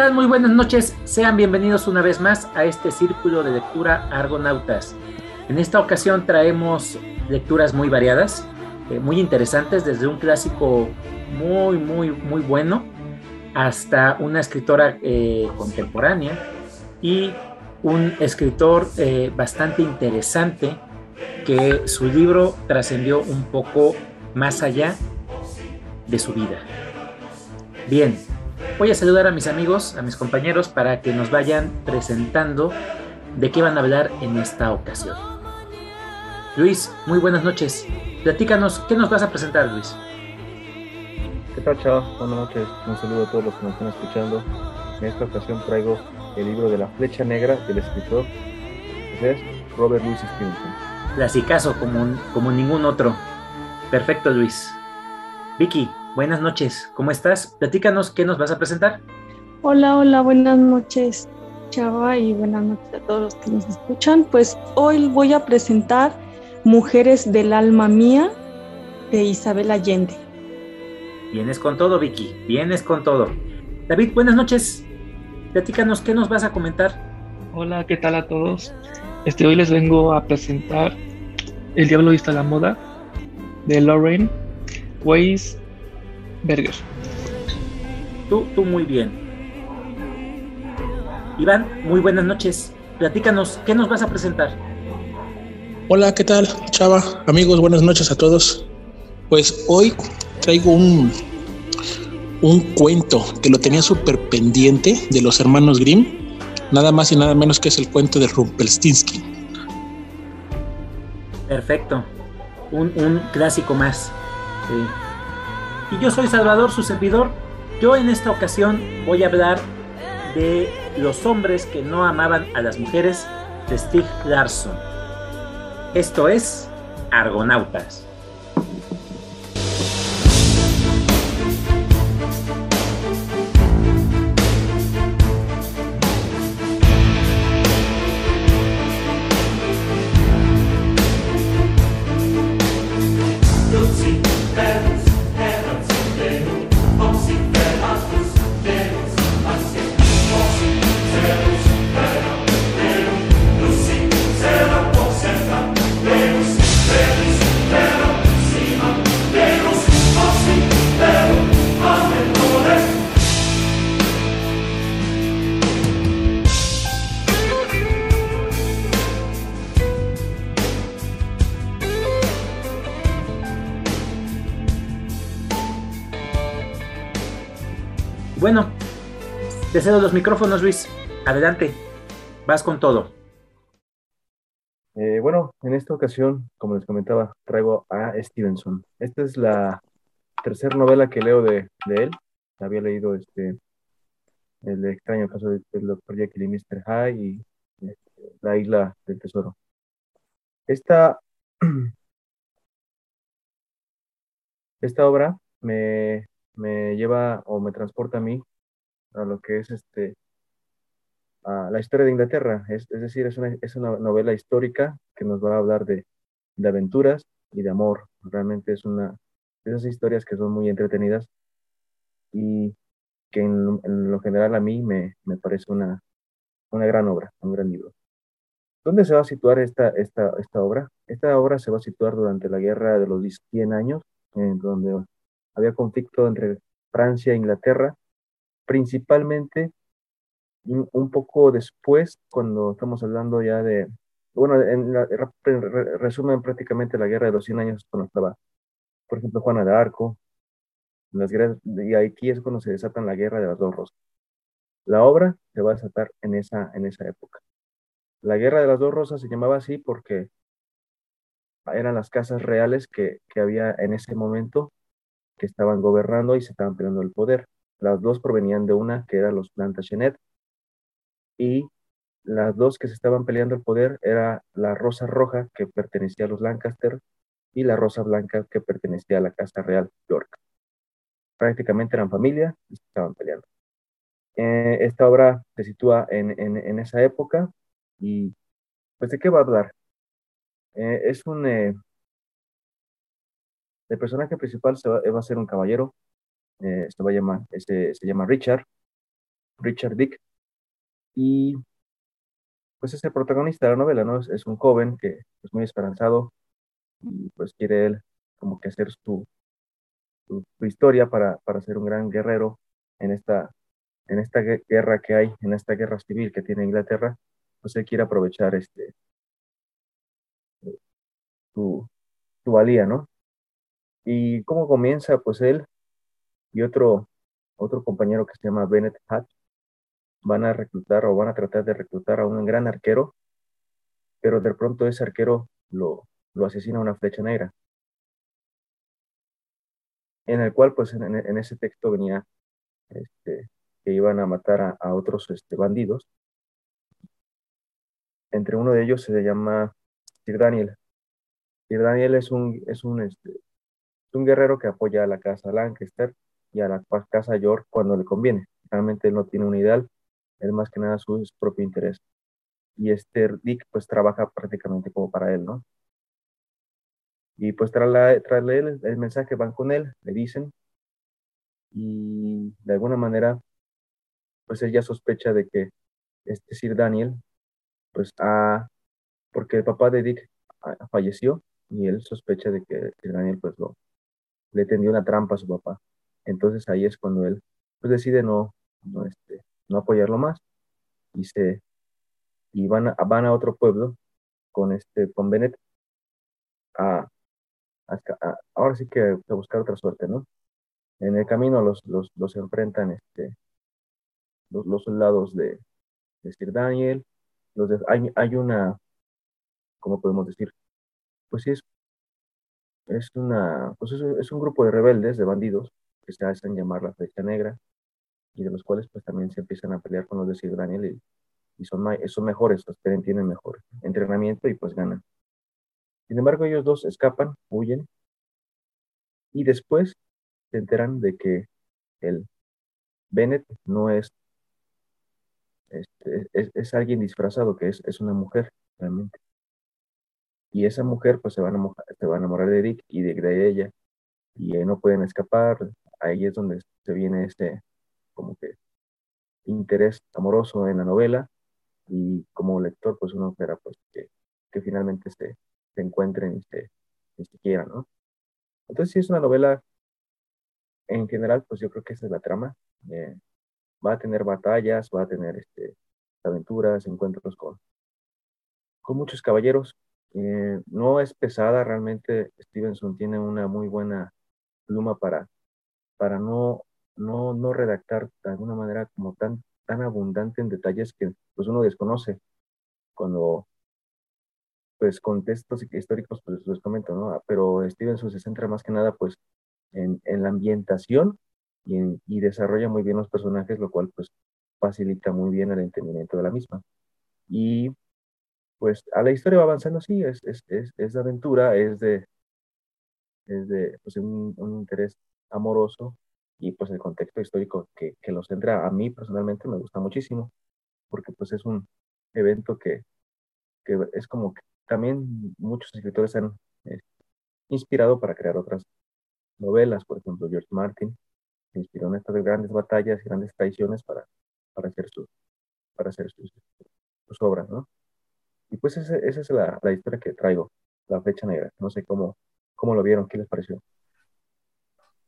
tal? Muy buenas noches. Sean bienvenidos una vez más a este círculo de lectura Argonautas. En esta ocasión traemos lecturas muy variadas, eh, muy interesantes, desde un clásico muy, muy, muy bueno hasta una escritora eh, contemporánea y un escritor eh, bastante interesante que su libro trascendió un poco más allá de su vida. Bien, voy a saludar a mis amigos, a mis compañeros, para que nos vayan presentando de qué van a hablar en esta ocasión. Luis, muy buenas noches. Platícanos, ¿qué nos vas a presentar, Luis? ¿Qué tal, chao? Buenas noches. Un saludo a todos los que nos están escuchando. En esta ocasión traigo el libro de la flecha negra del escritor es Robert Louis Stevenson. Clasicazo como, como ningún otro. Perfecto, Luis. Vicky, buenas noches. ¿Cómo estás? Platícanos, ¿qué nos vas a presentar? Hola, hola, buenas noches, Chava, y buenas noches a todos los que nos escuchan. Pues hoy voy a presentar Mujeres del alma mía de Isabel Allende. Vienes con todo, Vicky, vienes con todo. David, buenas noches. Platícanos, ¿qué nos vas a comentar? Hola, ¿qué tal a todos? Este, hoy les vengo a presentar El Diablo vista la moda de Lauren Weisberger. Tú, tú muy bien. Iván, muy buenas noches. Platícanos, ¿qué nos vas a presentar? Hola, ¿qué tal, Chava? Amigos, buenas noches a todos. Pues hoy traigo un, un cuento que lo tenía súper pendiente de los hermanos Grimm, nada más y nada menos que es el cuento de Rumpelstiltskin. Perfecto, un, un clásico más. Sí. Y yo soy Salvador, su servidor. Yo en esta ocasión voy a hablar de los hombres que no amaban a las mujeres de Stig Larsson. Esto es Argonautas. Te cedo los micrófonos, Luis. Adelante, vas con todo. Eh, bueno, en esta ocasión, como les comentaba, traigo a Stevenson. Esta es la tercera novela que leo de, él. Había leído este, el extraño caso del Dr. Jekyll y Mr. Hyde y este, La isla del tesoro. Esta, esta obra me, me lleva o me transporta a mí a lo que es este la historia de Inglaterra. Es, es decir, es una, es una, novela histórica que nos va a hablar de, de aventuras y de amor. Realmente es una de esas historias que son muy entretenidas y que en, en lo general a mí me, me parece una, una gran obra, un gran libro. ¿Dónde se va a situar esta, esta, esta obra? Esta obra se va a situar durante la guerra de los 100 años, en donde había conflicto entre Francia e Inglaterra, principalmente un poco después, cuando estamos hablando ya de, bueno, resumen prácticamente la guerra de los 100 años cuando estaba, por ejemplo, Juana de Arco, y aquí es cuando se desatan la guerra de las dos rosas. La obra se va a desatar en esa, en esa época. La guerra de las dos rosas se llamaba así porque eran las casas reales que, que había en ese momento que estaban gobernando y se estaban peleando el poder. Las dos provenían de una que era los Plantagenet y las dos que se estaban peleando el poder era la rosa roja que pertenecía a los Lancaster y la rosa blanca que pertenecía a la Casa Real York. Prácticamente eran familia y se estaban peleando. Eh, esta obra se sitúa en, en, en, esa época y pues de qué va a hablar. Eh, es un... Eh, el personaje principal se va, a ser un caballero, se, va a llamar, se llama Richard, Richard Dick, y pues es el protagonista de la novela, ¿no? Es, un joven que es muy esperanzado y pues quiere él como que hacer su, su, historia para, para ser un gran guerrero en esta, en esta guerra que hay, en esta guerra civil que tiene Inglaterra, pues él quiere aprovechar este su, su valía, ¿no? Y cómo comienza, pues él y otro, otro compañero que se llama Bennett Hatch van a reclutar o van a tratar de reclutar a un gran arquero, pero de pronto ese arquero lo, lo asesina una flecha negra. En el cual, pues en, ese texto venía este, que iban a matar a, otros este, bandidos. Entre uno de ellos se llama Sir Daniel. Sir Daniel es un, es un, este, un guerrero que apoya a la casa Lancaster y a la casa York cuando le conviene. Realmente él no tiene un ideal, él más que nada su, propio interés. Y este Dick pues trabaja prácticamente como para él, ¿no? Y pues tras, la, leer el, mensaje van con él, le dicen, y de alguna manera pues ella sospecha de que este Sir Daniel, pues ha, porque el papá de Dick falleció y él sospecha de que Sir Daniel pues lo, le tendió una trampa a su papá. Entonces ahí es cuando él pues decide no, no, este, no apoyarlo más y se y van a, van a otro pueblo con este con Bennett a, ahora sí que a buscar otra suerte, ¿no? En el camino los, los, los enfrentan este, los, soldados de, de Sir Daniel, los hay, hay una, ¿cómo podemos decir? Pues sí, es, es, una, pues es, es un grupo de rebeldes, de bandidos, que se hacen llamar la Flecha Negra, y de los cuales pues también se empiezan a pelear con los de Sir Daniel y, y son, son mejores, los tienen mejor entrenamiento y pues ganan. Sin embargo, ellos dos escapan, huyen y después se enteran de que el Bennett no es, este, es, alguien disfrazado, que es, es una mujer realmente. Y esa mujer pues se va a enamorar, se a enamorar de Dick y de ella y no pueden escapar. Ahí es donde se viene este, como que interés amoroso en la novela y como lector pues uno espera pues que, que finalmente se, se, encuentren y se, se quieran, ¿no? Entonces si es una novela en general pues yo creo que esa es la trama. Eh, va a tener batallas, va a tener este, aventuras, encuentros con, con muchos caballeros. Eh, no es pesada, realmente Stevenson tiene una muy buena pluma para, para no no, no redactar de alguna manera como tan, tan abundante en detalles que pues uno desconoce cuando pues contextos históricos pues les comento, ¿no? Pero Stevenson se centra más que nada pues en, en la ambientación y, y, desarrolla muy bien los personajes, lo cual pues facilita muy bien el entendimiento de la misma. Y pues a la historia va avanzando, sí, es, es, es, es de aventura, es de, es de pues, un, un interés amoroso y pues el contexto histórico que, que lo centra a mí personalmente me gusta muchísimo, porque pues es un evento que, que es como que también muchos escritores han eh, inspirado para crear otras novelas, por ejemplo George Martin se inspiró en estas grandes batallas y grandes traiciones para, para hacer, sus, para hacer sus, sus obras, ¿no? Y pues esa, esa es la, la, historia que traigo, la fecha negra. No sé cómo, cómo lo vieron, qué les pareció.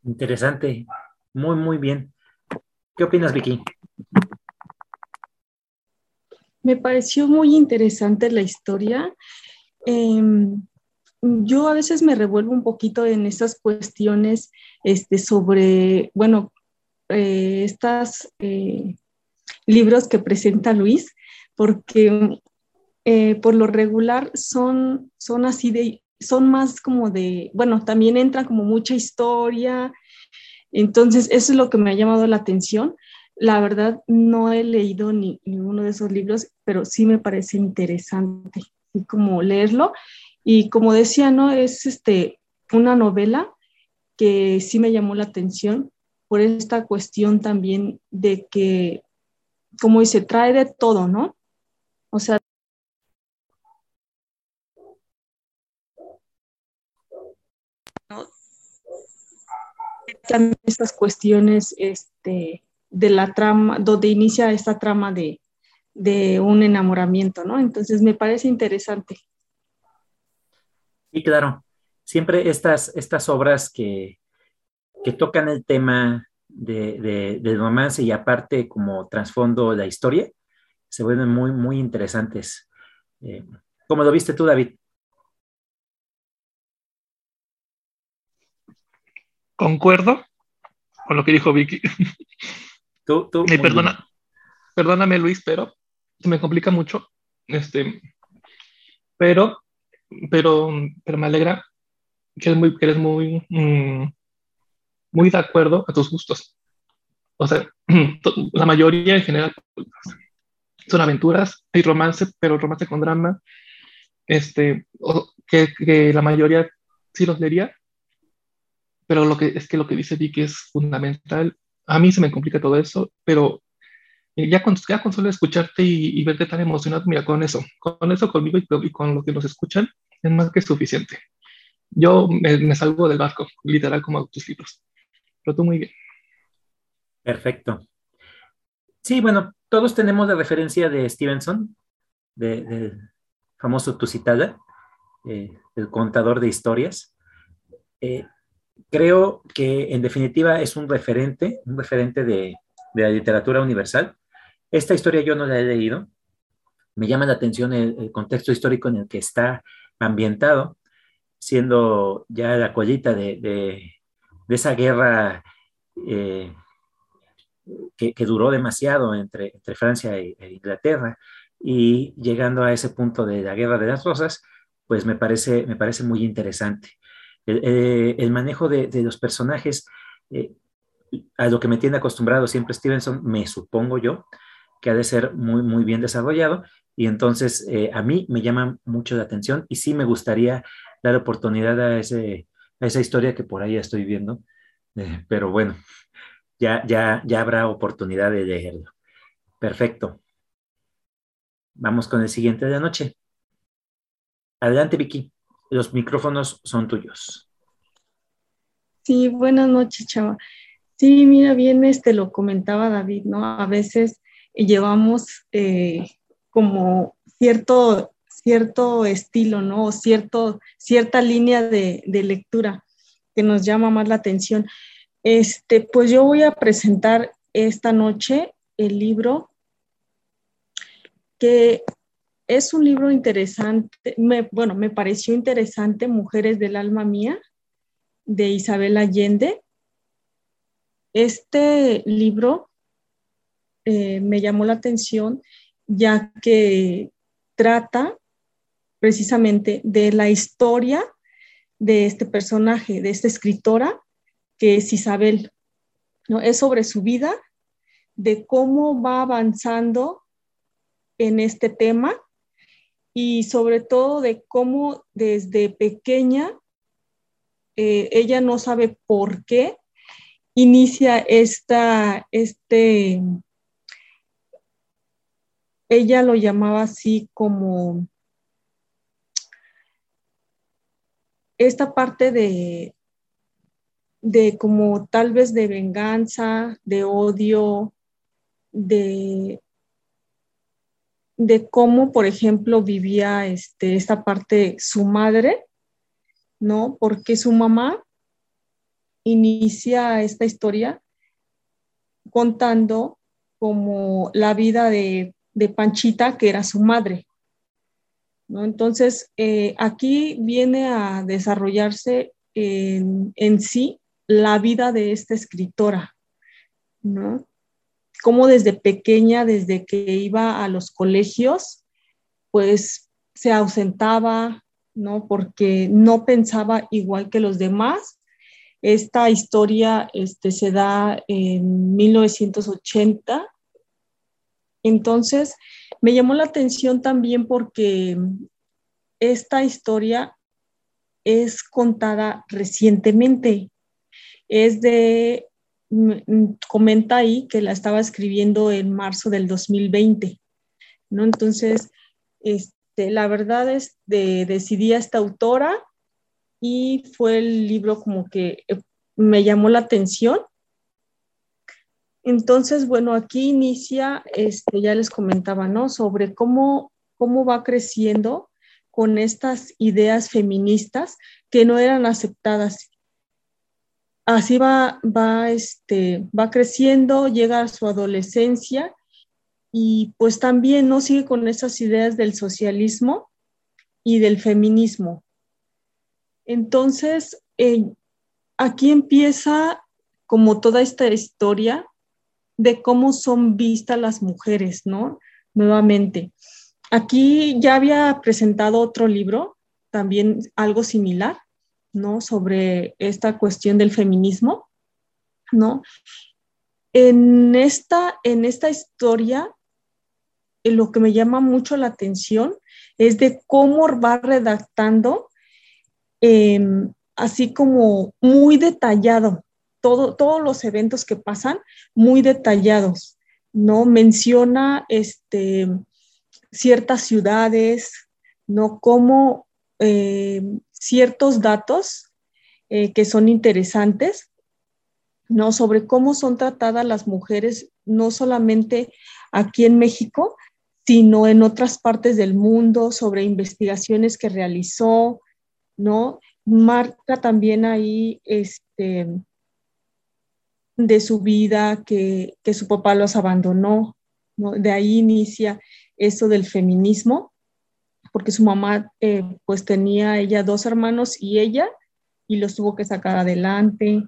Interesante. Muy, muy bien. ¿Qué opinas, Vicky? Me pareció muy interesante la historia. Em, yo a veces me revuelvo un poquito en esas cuestiones este, sobre, bueno, eh, estos eh, libros que presenta Luis, porque eh, por lo regular son, son así de, son más como de, bueno, también entra como mucha historia, entonces, eso es lo que me ha llamado la atención. La verdad, no he leído ni, ninguno de esos libros, pero sí me parece interesante, y como leerlo. Y como decía, ¿no? Es este, una novela que sí me llamó la atención por esta cuestión también de que, como dice, trae de todo, ¿no? O sea, estas cuestiones este, de la trama, donde inicia esta trama de, de un enamoramiento, ¿no? Entonces me parece interesante. Sí, claro. Siempre estas, estas obras que, que tocan el tema de, del romance y aparte como trasfondo la historia, se vuelven muy, muy interesantes. Eh, ¿Cómo lo viste tú, David? Concuerdo con lo que dijo Vicky. Tú, tú, Me perdona, perdóname, Luis, pero me complica mucho. Este, pero, pero, pero me alegra que eres muy, que eres muy, mm, muy de acuerdo a tus gustos. O sea, la mayoría en general son aventuras, hay romance, pero romance con drama. Este, que, que la mayoría sí los leería, pero lo que es que lo que dice Vicky es fundamental. A mí se me complica todo eso, pero ya con, ya solo escucharte y, verte tan emocionado, mira, con eso, con eso conmigo y, con lo que nos escuchan, es más que suficiente. Yo me, salgo del barco, literal, como tus libros. Pero tú muy bien. Perfecto. Sí, bueno, todos tenemos la referencia de Stevenson, del famoso Tusitala, eh, el contador de historias. Eh, creo que en definitiva es un referente, un referente de, la literatura universal. Esta historia yo no la he leído. Me llama la atención el, contexto histórico en el que está ambientado, siendo ya la colita de, esa guerra eh, que, duró demasiado entre, Francia e, e, Inglaterra y llegando a ese punto de la guerra de las rosas, pues me parece, me parece muy interesante. Eh, el, manejo de, los personajes, eh, a lo que me tiene acostumbrado siempre Stevenson, me supongo yo, que ha de ser muy, muy bien desarrollado. Y entonces eh, a mí me llama mucho la atención y sí me gustaría dar oportunidad a, a esa historia que por ahí estoy viendo. pero bueno, ya, ya, ya habrá oportunidad de leerlo. Perfecto. Vamos con el siguiente de la noche. Adelante, Vicky. Los micrófonos son tuyos. Sí, buenas noches, Chava. Sí, mira, bien, este lo comentaba David, ¿no? A veces llevamos eh, como cierto, cierto estilo, ¿no? O cierto, cierta línea de, de, lectura que nos llama más la atención. Este, pues yo voy a presentar esta noche el libro que es un libro interesante, bueno, me pareció interesante, Mujeres del Alma Mía, de Isabel Allende. Este libro eh, me llamó la atención ya que trata precisamente de la historia de este personaje, de esta escritora, que es Isabel. ¿no? Es sobre su vida, de cómo va avanzando en este tema y sobre todo de cómo desde pequeña eh, ella no sabe por qué inicia esta, este, ella lo llamaba así como esta parte de, de como tal vez de venganza, de odio, de de cómo, por ejemplo, vivía este, esta parte su madre, ¿no? Porque su mamá inicia esta historia contando como la vida de, Panchita, que era su madre. ¿no? Entonces, eh, aquí viene a desarrollarse en, en, sí la vida de esta escritora, ¿no? Cómo desde pequeña, desde que iba a los colegios, pues se ausentaba, ¿no? Porque no pensaba igual que los demás. Esta historia este, se da en 1980. Entonces, me llamó la atención también porque esta historia es contada recientemente. Es de comenta ahí que la estaba escribiendo en marzo del 2020, ¿no? Entonces, este, la verdad es de decidí a esta autora y fue el libro como que eh, me llamó la atención. Entonces, bueno, aquí inicia, este, ya les comentaba, ¿no? Sobre cómo, cómo va creciendo con estas ideas feministas que no eran aceptadas. Así va, va, este, va creciendo, llega a su adolescencia y pues también no sigue con esas ideas del socialismo y del feminismo. Entonces, eh, aquí empieza como toda esta historia de cómo son vistas las mujeres, ¿no? Nuevamente. Aquí ya había presentado otro libro, también algo similar, ¿no? Sobre esta cuestión del feminismo, ¿no? En esta, en esta historia lo que me llama mucho la atención es de cómo va redactando, em, así como muy detallado, todo, todos los eventos que pasan, muy detallados, ¿no? Menciona este, ciertas ciudades, ¿no? Como em, ciertos datos eh, que son interesantes, ¿no? Sobre cómo son tratadas las mujeres, no solamente aquí en México, sino en otras partes del mundo, sobre investigaciones que realizó, ¿no? Marca también ahí este, de su vida que, su papá los abandonó, ¿no? De ahí inicia eso del feminismo, porque su mamá eh, pues tenía ella dos hermanos y ella, y los tuvo que sacar adelante,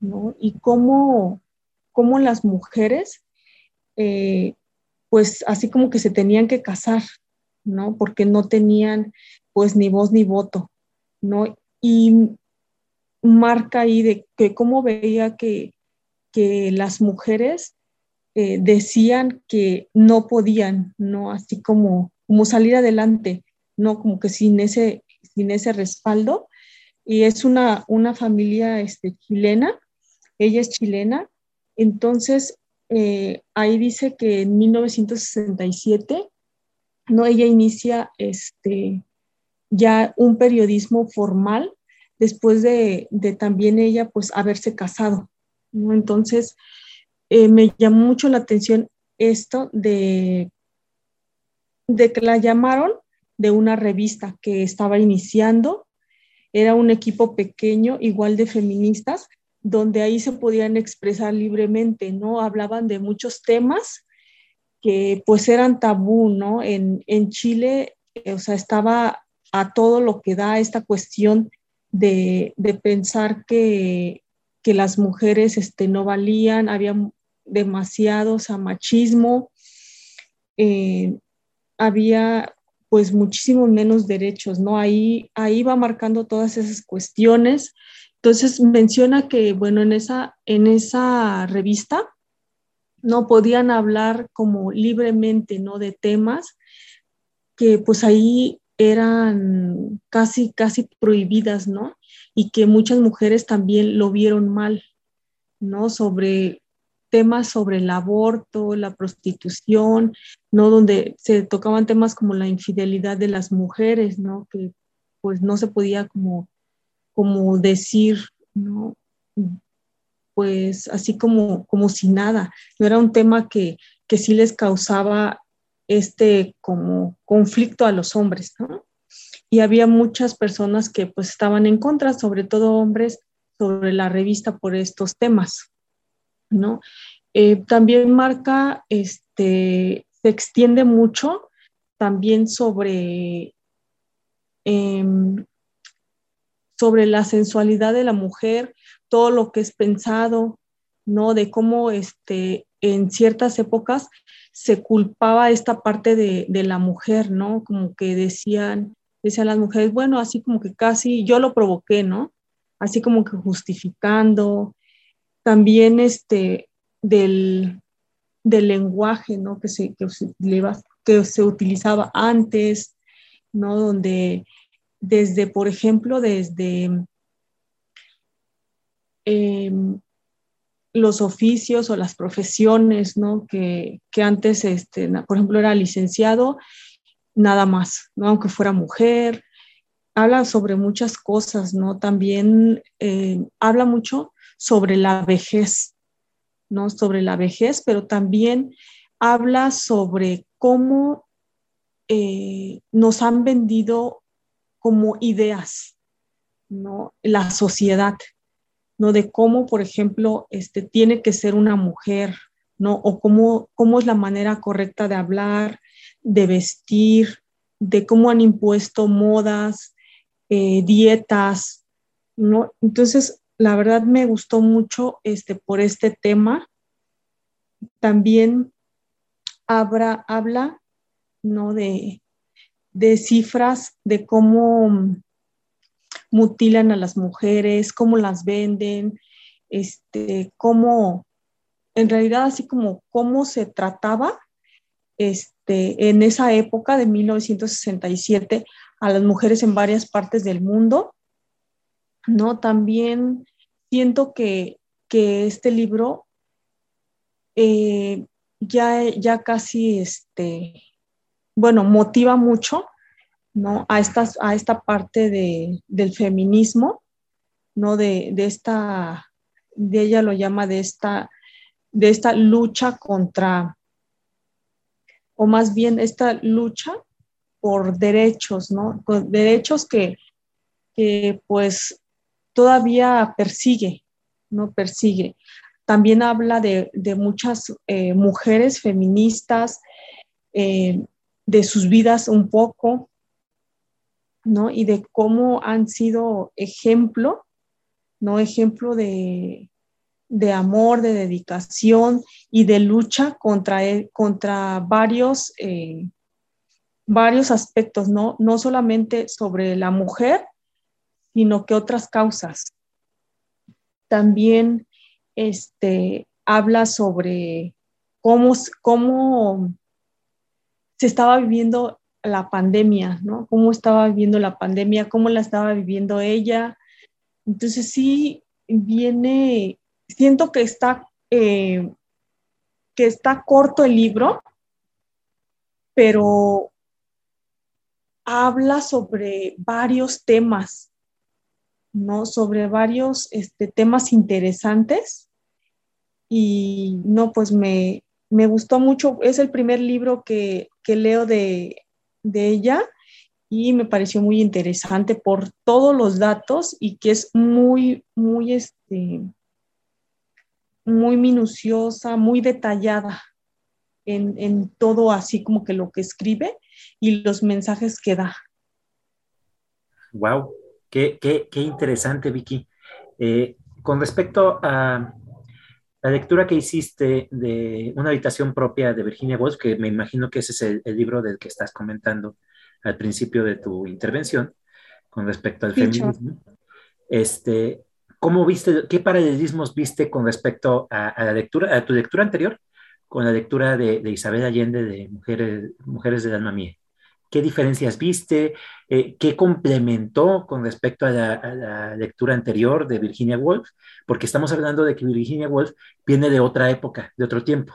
¿no? Y cómo, cómo las mujeres eh, pues así como que se tenían que casar, ¿no? Porque no tenían pues ni voz ni voto, ¿no? Y marca ahí de que cómo veía que, que las mujeres eh, decían que no podían, ¿no? Así como, como salir adelante, ¿no? Como que sin ese, sin ese respaldo. Y es una, una familia este, chilena, ella es chilena, entonces eh, ahí dice que en 1967, ¿no? Ella inicia este, ya un periodismo formal después de, también ella pues haberse casado, ¿no? Entonces, eh, me llamó mucho la atención esto de, de que la llamaron de una revista que estaba iniciando, era un equipo pequeño, igual de feministas, donde ahí se podían expresar libremente, ¿no? Hablaban de muchos temas que pues eran tabú, ¿no? En, Chile, eh, o sea, estaba a todo lo que da esta cuestión de, pensar que, las mujeres este, no valían, había demasiado machismo, eh, había pues muchísimos menos derechos, ¿no? Ahí, ahí va marcando todas esas cuestiones entonces menciona que, bueno, en esa, en esa revista no podían hablar como libremente, ¿no? De temas que pues ahí eran casi, casi prohibidas, ¿no? Y que muchas mujeres también lo vieron mal, ¿no? Sobre temas sobre el aborto, la prostitución, ¿no? Donde se tocaban temas como la infidelidad de las mujeres, ¿no? Que pues no se podía como como decir, ¿no? Pues así como, como si nada. No era un tema que, que sí les causaba este como conflicto a los hombres, ¿no? Y había muchas personas que pues estaban en contra, sobre todo hombres, sobre la revista por estos temas, ¿no? Eh, también marca, este, se extiende mucho también sobre em, sobre la sensualidad de la mujer, todo lo que es pensado, ¿no? De cómo este, en ciertas épocas se culpaba esta parte de, la mujer, ¿no? Como que decían, decían las mujeres, bueno, así como que casi yo lo provoqué, ¿no? Así como que justificando. También este, del, del lenguaje, ¿no? Que se, que, que se utilizaba antes, ¿no? Donde desde, por ejemplo, desde em, los oficios o las profesiones, ¿no? Que, antes, este, por ejemplo, era licenciado, nada más, ¿no? Aunque fuera mujer, habla sobre muchas cosas, ¿no? También eh, habla mucho sobre la vejez, ¿no? Sobre la vejez, pero también habla sobre cómo eh, nos han vendido como ideas, ¿no? La sociedad, ¿no? De cómo, por ejemplo, este, tiene que ser una mujer, ¿no? O cómo, cómo es la manera correcta de hablar, de vestir, de cómo han impuesto modas, eh, dietas, ¿no? Entonces, la verdad me gustó mucho este, por este tema. También habla, habla ¿no? De, de cifras de cómo mutilan a las mujeres, cómo las venden, este, cómo, en realidad así como cómo se trataba este, en esa época de 1967 a las mujeres en varias partes del mundo, ¿no? También siento que, este libro eh, ya, ya casi, este, bueno, motiva mucho, ¿no? A, a esta parte de, del feminismo, ¿no? De, de, esta, de ella lo llama de esta, de esta lucha contra, o más bien esta lucha por derechos, ¿no? derechos que, que pues todavía persigue, ¿no? Persigue. También habla de, muchas eh, mujeres feministas, eh, de sus vidas un poco, ¿no? Y de cómo han sido ejemplo, ¿no? Ejemplo de, amor, de dedicación y de lucha contra, contra varios, eh, varios aspectos, ¿no? No solamente sobre la mujer, sino que otras causas. También este, habla sobre cómo, cómo se estaba viviendo la pandemia, ¿no? Cómo estaba viviendo la pandemia, cómo la estaba viviendo ella. Entonces sí viene, siento que está, eh, que está corto el libro, pero habla sobre varios temas ¿no? Sobre varios este, temas interesantes y no, pues me, gustó mucho. Es el primer libro que, leo de, ella y me pareció muy interesante por todos los datos y que es muy, muy, este, muy minuciosa, muy detallada en, en todo así como que lo que escribe y los mensajes que da. Wow, Qué, interesante, Vicky. Eh, con respecto a la lectura que hiciste de Una habitación propia de Virginia Woolf, que me imagino que ese es el, libro del que estás comentando al principio de tu intervención, con respecto al feminismo, este, ¿cómo viste, qué paralelismos viste con respecto a, la lectura, a tu lectura anterior, con la lectura de, Isabel Allende de Mujeres, Mujeres del Alma Mía? ¿Qué diferencias viste? Eh, ¿Qué complementó con respecto a la, lectura anterior de Virginia Woolf? Porque estamos hablando de que Virginia Woolf viene de otra época, de otro tiempo.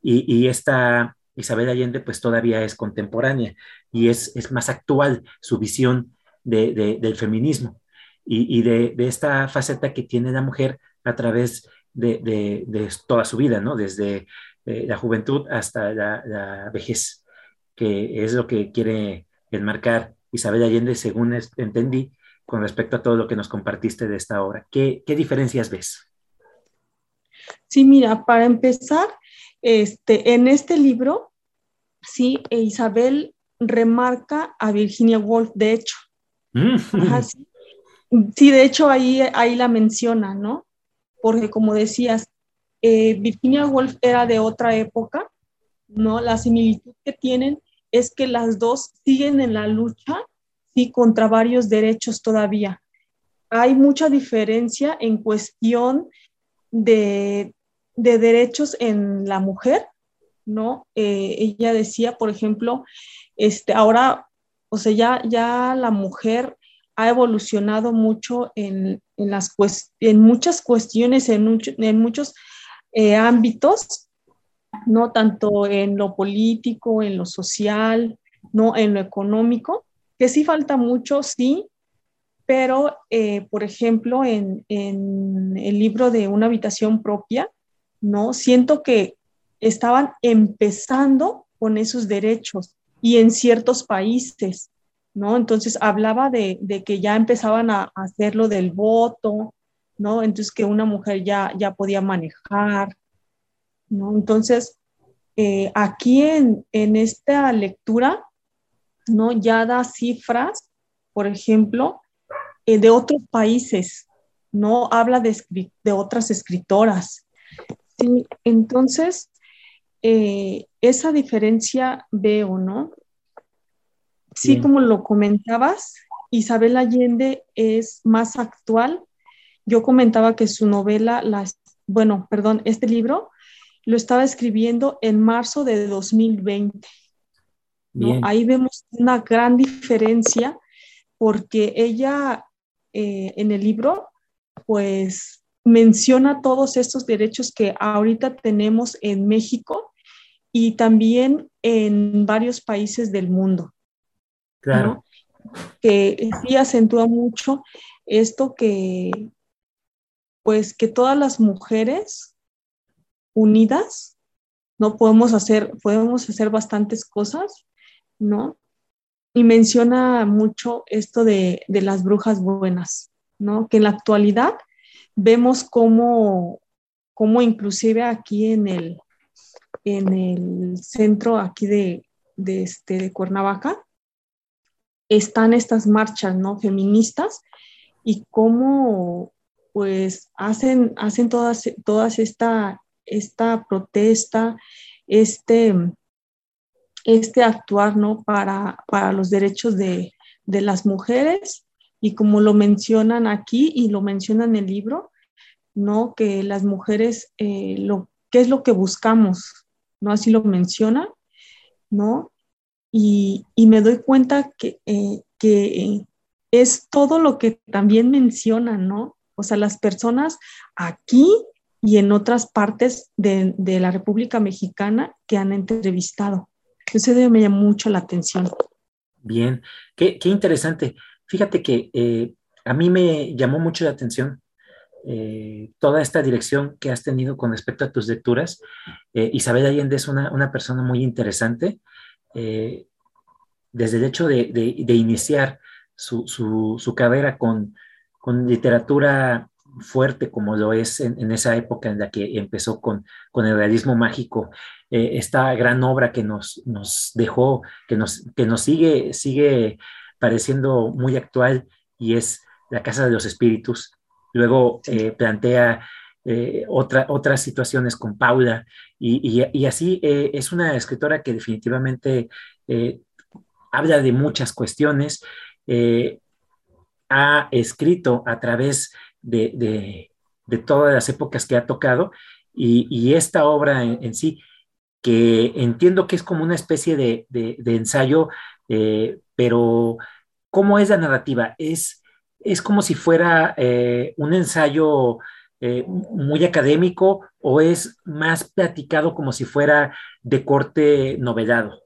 Y, esta Isabel Allende pues todavía es contemporánea y es, más actual su visión del feminismo y, de, esta faceta que tiene la mujer a través de, toda su vida, ¿no? Desde eh, la juventud hasta la vejez que es lo que quiere enmarcar Isabel Allende, según entendí, con respecto a todo lo que nos compartiste de esta obra. ¿Qué, diferencias ves? Sí, mira, para empezar, este, en este libro, sí, Isabel remarca a Virginia Woolf, de hecho. Mm. sí. de hecho ahí, ahí la menciona, ¿no? Porque como decías, eh, Virginia Woolf era de otra época, ¿no? La similitud que tienen es que las dos siguen en la lucha, sí, contra varios derechos todavía. Hay mucha diferencia en cuestión de, derechos en la mujer, ¿no? Eh, ella decía, por ejemplo, este, ahora, o sea, ya, ya la mujer ha evolucionado mucho en, las en muchas cuestiones, en, en muchos eh, ámbitos, no tanto en lo político, en lo social, no en lo económico, que sí falta mucho, sí, pero, eh, por ejemplo, en, en, el libro de una habitación propia, ¿no? Siento que estaban empezando con esos derechos y en ciertos países, ¿no? Entonces hablaba de, de que ya empezaban a, hacer lo del voto, ¿no? Entonces que una mujer ya, ya podía manejar, ¿no? Entonces, eh, aquí en, en esta lectura, ¿no? Ya da cifras, por ejemplo, eh, de otros países, no habla de, de otras escritoras. Sí, entonces, eh, esa diferencia veo, ¿no? Sí, como lo comentabas, Isabel Allende es más actual. Yo comentaba que su novela, las, bueno, perdón, este libro lo estaba escribiendo en marzo de 2020. ¿no? Ahí vemos una gran diferencia porque ella eh, en el libro, pues menciona todos estos derechos que ahorita tenemos en México y también en varios países del mundo. Claro. Que sí acentúa mucho esto que, pues que todas las mujeres unidas, ¿no? Podemos hacer, podemos hacer bastantes cosas, ¿no? y menciona mucho esto de, las brujas buenas, ¿no? Que en la actualidad vemos cómo, cómo inclusive aquí en el, en el centro aquí de, este, de Cuernavaca están estas marchas, ¿no? Feministas y cómo pues hacen, hacen todas, todas esta, esta protesta, este, este actuar, ¿no? Para, para los derechos de, las mujeres y como lo mencionan aquí y lo mencionan en el libro, ¿no? Que las mujeres, eh, lo, ¿qué es lo que buscamos? ¿No? Así lo menciona, ¿no? Y, me doy cuenta que, eh, que es todo lo que también mencionan, ¿no? O sea, las personas aquí y en otras partes de, de la República Mexicana que han entrevistado. Ese me llama mucho la atención. Bien, qué, interesante. Fíjate que eh, a mí me llamó mucho la atención eh, toda esta dirección que has tenido con respecto a tus lecturas. Eh, Isabel Allende es una, persona muy interesante. desde el hecho de, iniciar su, carrera con, con literatura fuerte como lo es en, esa época en la que empezó con, con el realismo mágico, eh, esta gran obra que nos, nos dejó, que nos, que nos sigue, sigue pareciendo muy actual y es La Casa de los Espíritus. Luego eh, plantea eh, otra, otras situaciones con Paula y, y, así es una escritora que definitivamente habla de muchas cuestiones. ha escrito a través de, todas las épocas que ha tocado y, esta obra en, sí, que entiendo que es como una especie de, ensayo, eh, pero ¿cómo es la narrativa? Es, es como si fuera eh, un ensayo eh, muy académico o es más platicado como si fuera de corte novedado.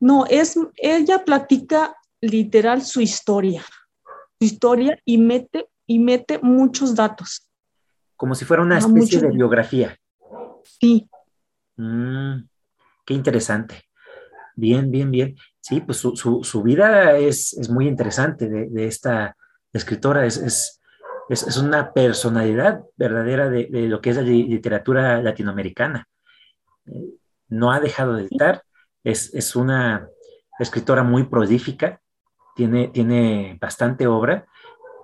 No, es, ella platica literal su historia historia y mete, y mete muchos datos. Como si fuera una especie de biografía. Sí. Mm, qué interesante. Bien, bien, bien. Sí, pues su, vida es, muy interesante de, esta escritora. Es, es, una personalidad verdadera de, lo que es la literatura latinoamericana. Eh, no ha dejado de editar. Es, una escritora muy prolífica tiene, tiene bastante obra.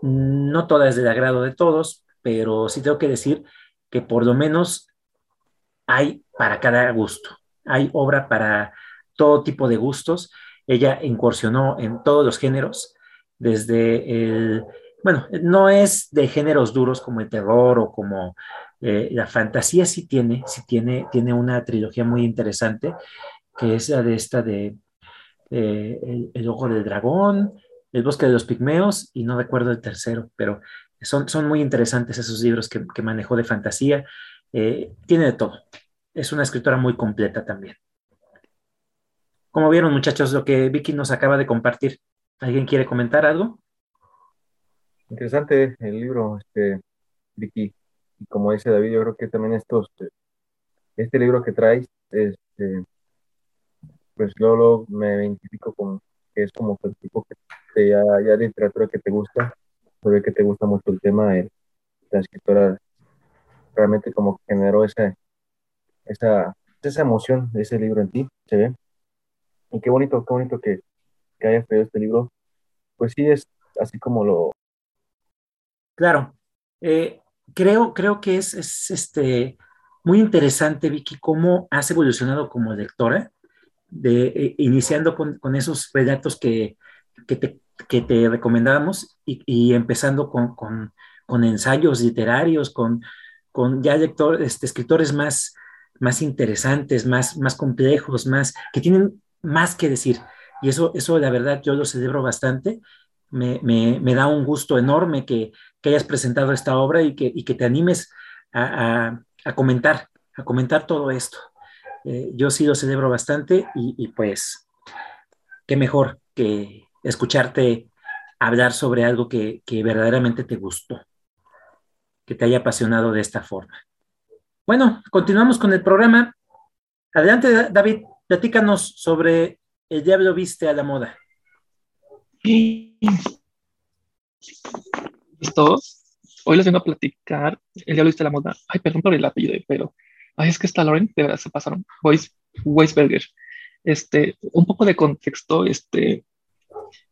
No toda es del agrado de todos, pero sí tengo que decir que por lo menos hay para cada gusto. Hay obra para todo tipo de gustos. Ella incursionó en todos los géneros, desde el, bueno, no es de géneros duros como el terror o como eh, la fantasía, sí tiene, sí tiene, tiene una trilogía muy interesante, que es la de esta de eh, el, Ojo del Dragón, El Bosque de los Pigmeos y no recuerdo el tercero, pero son, son muy interesantes esos libros que, manejó de fantasía. Eh, tiene de todo. Es una escritora muy completa también. ¿Cómo vieron, muchachos, lo que Vicky nos acaba de compartir? ¿Alguien quiere comentar algo? Interesante el libro, este, Vicky. Y como dice David, yo creo que también estos, este libro que traes, este, pues yo me identifico con que es como el tipo que te, ya, ya literatura que te gusta, ve que te gusta mucho el tema, el, la escritora realmente como generó esa, esa, esa emoción de ese libro en ti, se ve. Y qué bonito, qué bonito que, que hayas traído este libro. Pues sí, es así como lo... Claro, eh, creo, creo que es, es, este, muy interesante, Vicky, cómo has evolucionado como lectora, de, eh, iniciando con, con, esos relatos que, que, te, que te recomendábamos y, y empezando con, con, con, ensayos literarios, con, con ya lector, este, escritores más, más interesantes, más, más complejos, más, que tienen más que decir. Y eso, eso la verdad, yo lo celebro bastante. Me, me, me da un gusto enorme que, que, hayas presentado esta obra y que, y que te animes a, a, a, comentar, a comentar todo esto. Eh, yo sí lo celebro bastante y, pues qué mejor que escucharte hablar sobre algo que, verdaderamente te gustó, que te haya apasionado de esta forma. Bueno, continuamos con el programa. Adelante, David, platícanos sobre El Diablo Viste a la Moda. ¿Listo? Hoy les vengo a platicar El Diablo Viste a la Moda. Ay, perdón por el apellido, pero. Ay, es que Loren, de verdad se pasaron. Weisberger. Este, un poco de contexto, este,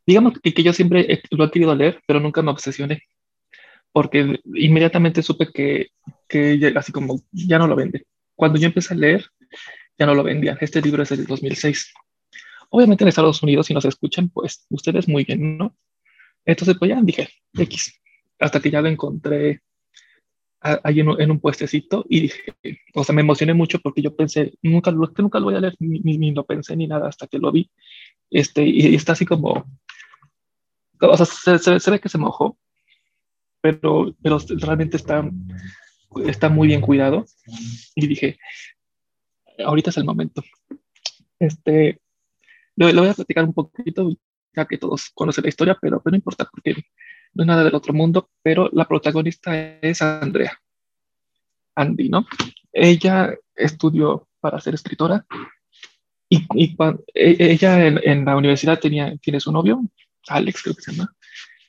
digamos que, que yo siempre lo he querido leer, pero nunca me obsesioné porque inmediatamente supe que, que así como ya no lo vende. Cuando yo empecé a leer, ya no lo vendían. Este libro es del 2006. Obviamente en Estados Unidos, si nos escuchan, pues ustedes muy bien, ¿no? Entonces, pues ya dije, X, hasta que ya lo encontré ahí en, en, un puestecito y dije, o sea, me emocioné mucho porque yo pensé, nunca, nunca lo voy a leer, ni, ni, ni, lo pensé ni nada hasta que lo vi. Este, y, y está así como, o sea, se, se, se ve que se mojó, pero, pero realmente está, está muy bien cuidado. Y dije, ahorita es el momento. Este, le, le voy a platicar un poquito, ya que todos conocen la historia, pero, pero no importa porque no es nada del otro mundo, pero la protagonista es Andrea. Andy, ¿no? Ella estudió para ser escritora y, e, ella en, en, la universidad tenía, tiene su novio, Alex creo que se llama,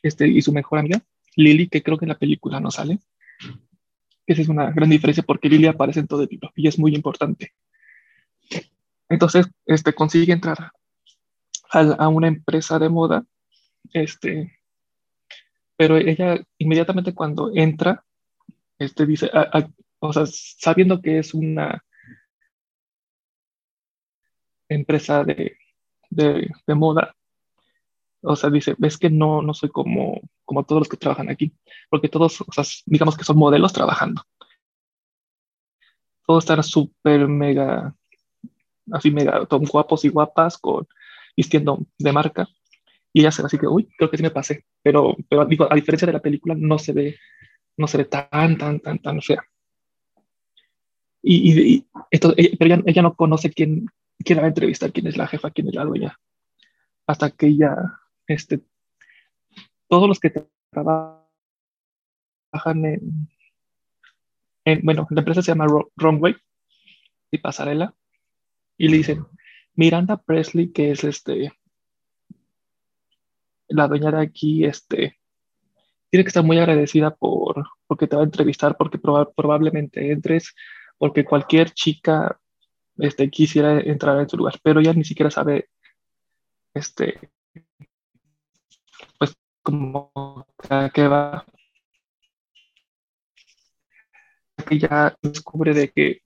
este, y su mejor amiga, Lily, que creo que en la película no sale. Esa es una gran diferencia porque Lily aparece en todo el libro y es muy importante. Entonces, este, consigue entrar a, a una empresa de moda, este, pero ella inmediatamente cuando entra, este, dice, a, a, o sea, sabiendo que es una empresa de, de, moda, o sea, dice, ves que no, no soy como, como todos los que trabajan aquí, porque todos, o sea, digamos que son modelos trabajando. Todos están súper mega, así mega, todos guapos y guapas, con, vistiendo de marca. Y ella se así que, uy, creo que sí me pasé. Pero, pero digo, a diferencia de la película, no se ve, no se ve tan, tan, tan, tan fea. Y, y, y esto, ella, pero ella, ella, no conoce quién, quién la va a entrevistar, quién es la jefa, quién es la dueña. Hasta que ella este, todos los que trabajan en, en, bueno, la empresa se llama Runway y Pasarela, y le dicen, Miranda Presley, que es este, la dueña de aquí, este, tiene que estar muy agradecida por, porque te va a entrevistar, porque proba probablemente entres, porque cualquier chica este, quisiera entrar en su lugar, pero ella ni siquiera sabe este, como que va que ya descubre de que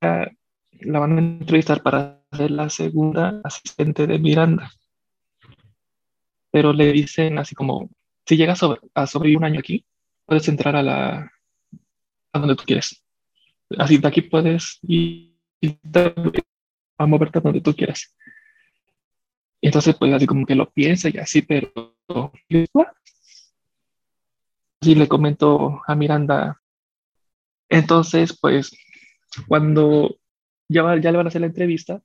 la van a entrevistar para ser la segunda asistente de Miranda. Pero le dicen así como, si llegas a sobrevivir un año aquí, puedes entrar a la a donde tú quieres. Así de aquí puedes ir a moverte a donde tú quieras. Entonces pues así como que lo piensa y así, pero Así le comento a Miranda. Entonces, pues, cuando ya, va, ya le van a hacer la entrevista,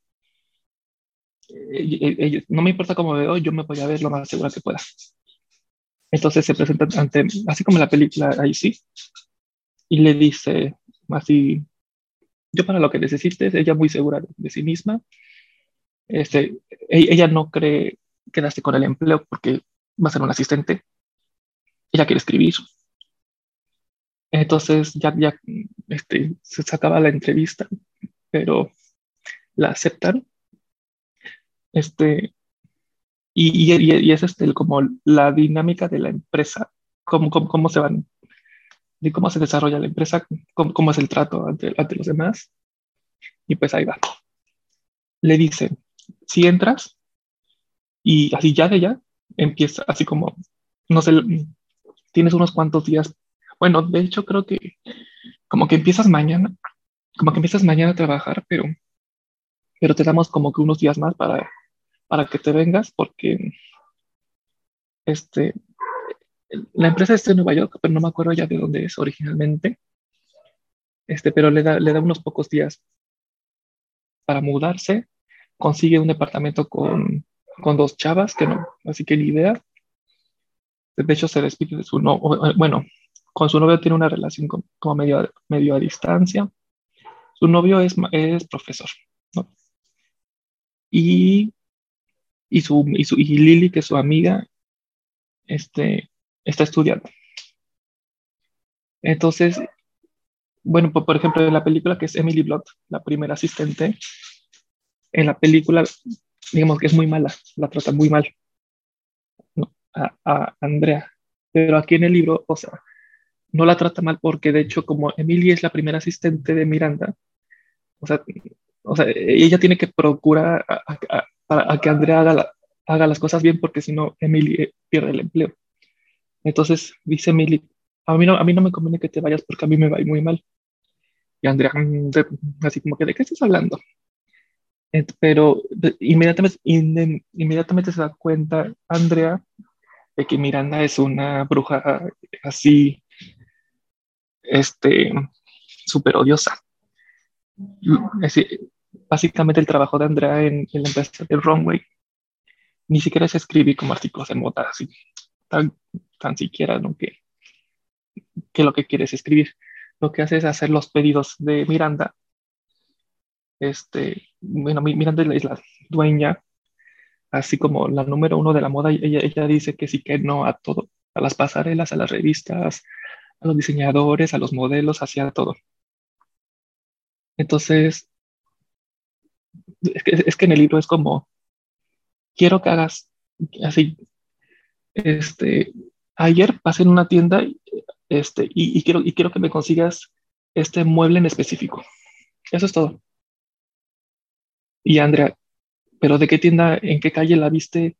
no me importa cómo veo, yo me voy a ver lo más segura que pueda. Entonces se presenta ante, así como la película ahí sí, y le dice así, yo para lo que necesites, ella muy segura de, sí misma, este, e, ella no cree quedarse con el empleo porque va a ser un asistente, ella quiere escribir. Entonces ya, ya este, se acaba la entrevista, pero la aceptan. Este, y, y, es este, como la dinámica de la empresa, cómo, cómo, cómo se van, de cómo se desarrolla la empresa, cómo, cómo es el trato ante, ante, los demás. Y pues ahí va. Le dicen, si entras y así ya de ya empieza, así como, no sé, tienes unos cuantos días. Bueno, de hecho creo que como que empiezas mañana, como que empiezas mañana a trabajar, pero, pero te damos como que unos días más para para que te vengas porque este, la empresa está en Nueva York, pero no me acuerdo ya de dónde es originalmente. Este, pero le da, le da unos pocos días para mudarse. Consigue un departamento con, con dos chavas, que no, así que ni idea. De hecho, se despide de su novio. Bueno, con su novio tiene una relación como medio, a distancia. Su novio es, es profesor. Y y, su, y, su, y Lily, que es su amiga, este, está estudiando. Entonces, bueno, por, ejemplo, en la película que es Emily Blunt, la primera asistente, en la película, digamos que es muy mala, la trata muy mal a, a, Andrea. Pero aquí en el libro, o sea, no la trata mal porque de hecho como Emily es la primera asistente de Miranda, o sea, o sea ella tiene que procurar que Andrea haga, haga las cosas bien, porque si no, Emily eh, pierde el empleo. Entonces dice Emily, a mí, no, a mí no me conviene que te vayas porque a mí me va muy mal. Y Andrea, mm, así como que, ¿de qué estás hablando? Pero inmediatamente, inmediatamente se da cuenta Andrea de que Miranda es una bruja así, este, súper odiosa. Es, básicamente el trabajo de Andrea en, la empresa de Runway ni siquiera es escribir como artículos en moda, así, tan, tan siquiera ¿no? que, que lo que quiere es escribir. Lo que hace es hacer los pedidos de Miranda. Este, bueno, Miranda es la dueña, así como la número uno de la moda. Ella, ella dice que sí, que no a todo, a las pasarelas, a las revistas, a los diseñadores, a los modelos, hacia todo. Entonces, es que, en el libro es como, quiero que hagas así, este, ayer pasé en una tienda este, y, quiero, y quiero que me consigas este mueble en específico. Eso es todo. Y Andrea, pero ¿de qué tienda, en qué calle la viste?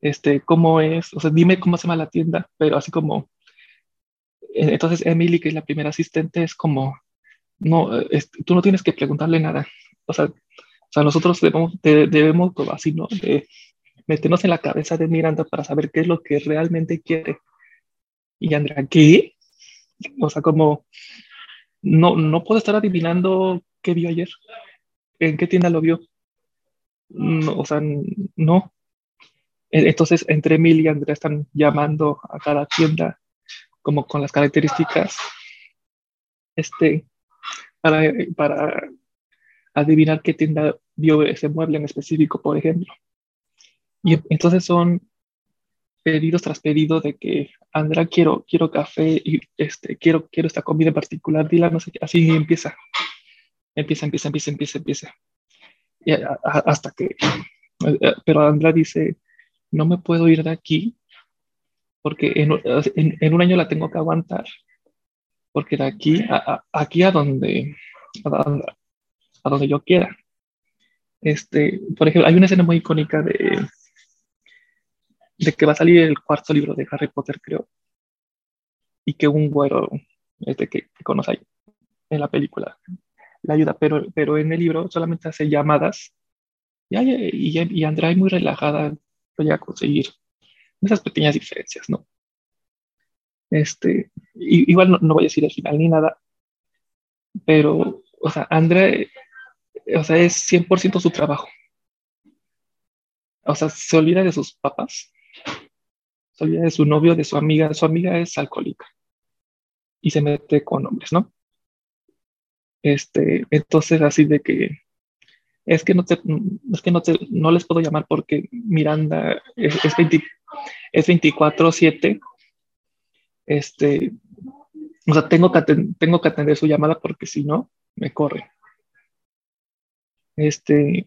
Este, ¿Cómo es? O sea, dime cómo se llama la tienda, pero así como... Eh, entonces Emily, que es la primera asistente, es como, no, tú no tienes que preguntarle nada. O sea, o sea, nosotros debemos, debemos así, ¿no? Meternos en la cabeza de Miranda para saber qué es lo que realmente quiere. Y Andrea, ¿qué? O sea, como, no, no puedo estar adivinando qué vio ayer, en qué tienda lo vio. o sea, no. E, entonces, entre Emil y Andrea están llamando a cada tienda como con las características este, para, para adivinar qué tienda vio ese mueble en específico, por ejemplo. Y entonces son pedidos tras pedido de que, Andrea, quiero, quiero café y este, quiero, quiero esta comida en particular, dila, no sé qué, así empieza. Empieza, empieza, empieza, empieza, empieza. Y hasta que, eh, pero Andrea dice, no me puedo ir de aquí porque en, un año la tengo que aguantar. Porque de aquí a, aquí a donde, a, donde yo quiera. Este, por ejemplo, hay una escena muy icónica de, de que va a salir el cuarto libro de Harry Potter, creo, y que un güero este, que, conoce ahí en la película le ayuda, pero, pero en el libro solamente hace llamadas y, y, y Andrea muy relajada voy a conseguir esas pequeñas diferencias, ¿no? Este, igual no, no voy a decir el final ni nada, pero, o sea, Andrea o sea, es 100% su trabajo. o sea, se olvida de sus papás, se olvida de su novio, de su amiga, su amiga es alcohólica y se mete con hombres, ¿no? Este, entonces así de que es que no te, es que no te, no les puedo llamar porque Miranda es, es, es 24/7. Este, o sea, tengo que, tengo que atender su llamada porque si no, me corre. Este,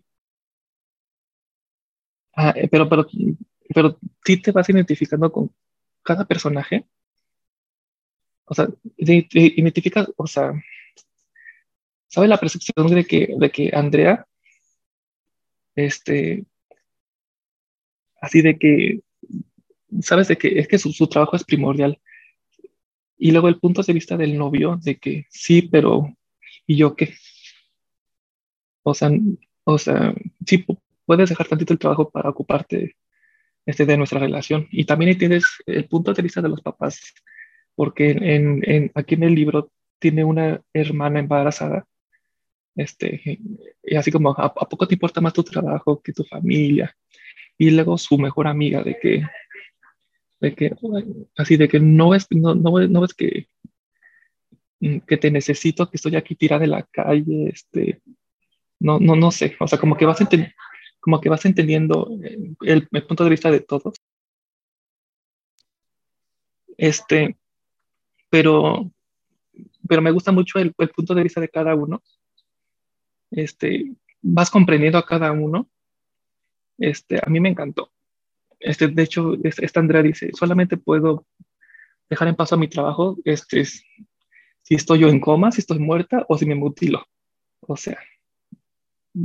ah, eh, pero, pero, pero sí te vas identificando con cada personaje. O sea, identificas, o sea, ¿sabe la percepción de que, de que Andrea, este, así de que, sabes de que es que su, su trabajo es primordial. Y luego el punto de vista del novio, de que sí, pero ¿y yo qué? O sea, o sea, sí, puedes dejar tantito el trabajo para ocuparte este, de nuestra relación. Y también tienes el punto de vista de los papás, porque en, en, aquí en el libro tiene una hermana embarazada, este, y así como, ¿a, ¿a, poco te importa más tu trabajo que tu familia? Y luego su mejor amiga, de que, de que, así de que no ves, no, no, no que, que te necesito, que estoy aquí tirada de la calle, este, no, no, no sé, o sea, como que vas, como que vas entendiendo el, el, punto de vista de todos. Este, pero, pero me gusta mucho el, el, punto de vista de cada uno. Este, vas comprendiendo a cada uno. Este, a mí me encantó. Este, de hecho, esta Andrea dice, solamente puedo dejar en paso a mi trabajo este, si estoy yo en coma, si estoy muerta o si me mutilo. O sea,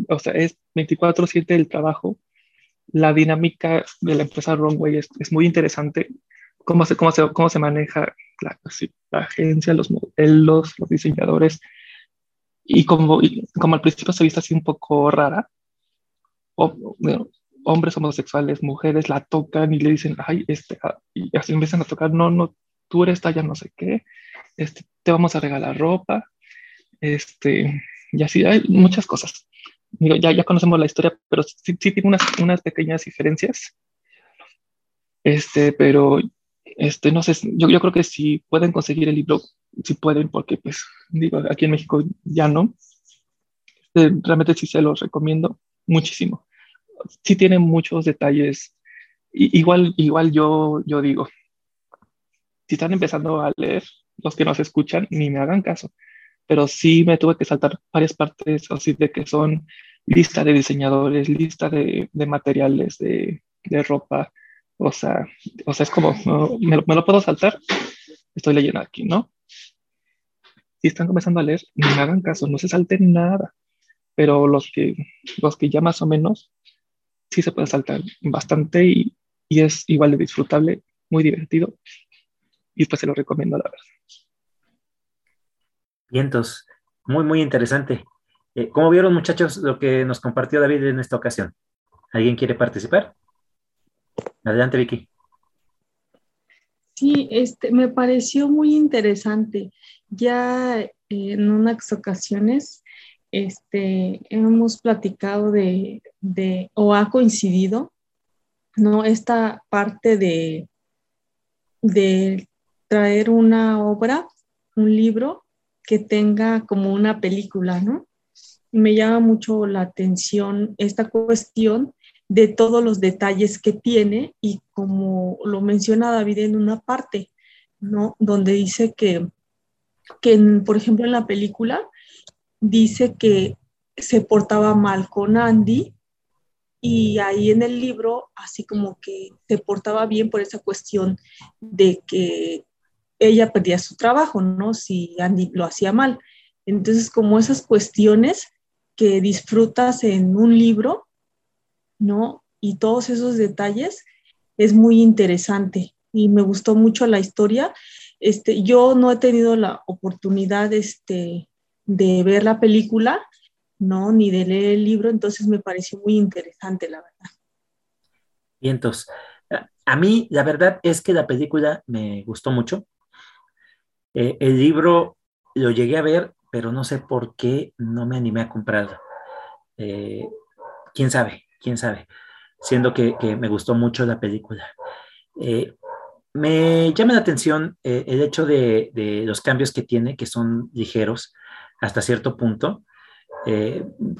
o sea, es 24/7 el trabajo. La dinámica de la empresa Runway es, es muy interesante. Cómo se, cómo se, cómo se maneja la, la agencia, los modelos, los diseñadores. Y como, y como al principio se viste así un poco rara, o, bueno, hombres homosexuales, mujeres la tocan y le dicen, ay, este, ah", y así empiezan a tocar, no, no, tú eres talla no sé qué, este, te vamos a regalar ropa, este, y así hay muchas cosas ya, ya conocemos la historia, pero sí, sí tiene unas, unas pequeñas diferencias. Este, pero este, no sé, yo, yo creo que si pueden conseguir el libro, si pueden, porque pues digo, aquí en México ya no. Este, realmente sí se los recomiendo muchísimo. Sí tiene muchos detalles. Y, igual, igual yo, yo digo, si están empezando a leer, los que nos escuchan, ni me hagan caso pero sí me tuve que saltar varias partes así de que son lista de diseñadores, lista de, de materiales, de, de, ropa, o sea, o sea, es como, me, me, lo puedo saltar, estoy leyendo aquí, ¿no? Si están comenzando a leer, no hagan caso, no se salten nada, pero los que, los que ya más o menos, sí se puede saltar bastante y, y es igual de disfrutable, muy divertido, y pues se lo recomiendo, la verdad. Vientos, muy, muy interesante. Eh, ¿Cómo vieron, muchachos, lo que nos compartió David en esta ocasión? ¿Alguien quiere participar? Adelante, Vicky. Sí, este, me pareció muy interesante. Ya eh, en unas ocasiones este, hemos platicado de, de, o ha coincidido, ¿no? Esta parte de, de traer una obra, un libro, que tenga como una película, ¿no? Me llama mucho la atención esta cuestión de todos los detalles que tiene y como lo menciona David en una parte, ¿no? Donde dice que, que por ejemplo, en la película dice que se portaba mal con Andy y ahí en el libro así como que se portaba bien por esa cuestión de que ella perdía su trabajo, ¿no? Si Andy lo hacía mal. Entonces, como esas cuestiones que disfrutas en un libro, ¿no? Y todos esos detalles, es muy interesante y me gustó mucho la historia. Este, yo no he tenido la oportunidad este, de ver la película, ¿no? Ni de leer el libro, entonces me pareció muy interesante, la verdad. Y entonces, a mí la verdad es que la película me gustó mucho. Eh, el libro lo llegué a ver, pero no sé por qué no me animé a comprarlo. Eh, quién sabe, quién sabe. siendo que, me gustó mucho la película. Eh, me llama la atención eh, el hecho de, los cambios que tiene, que son ligeros hasta cierto punto.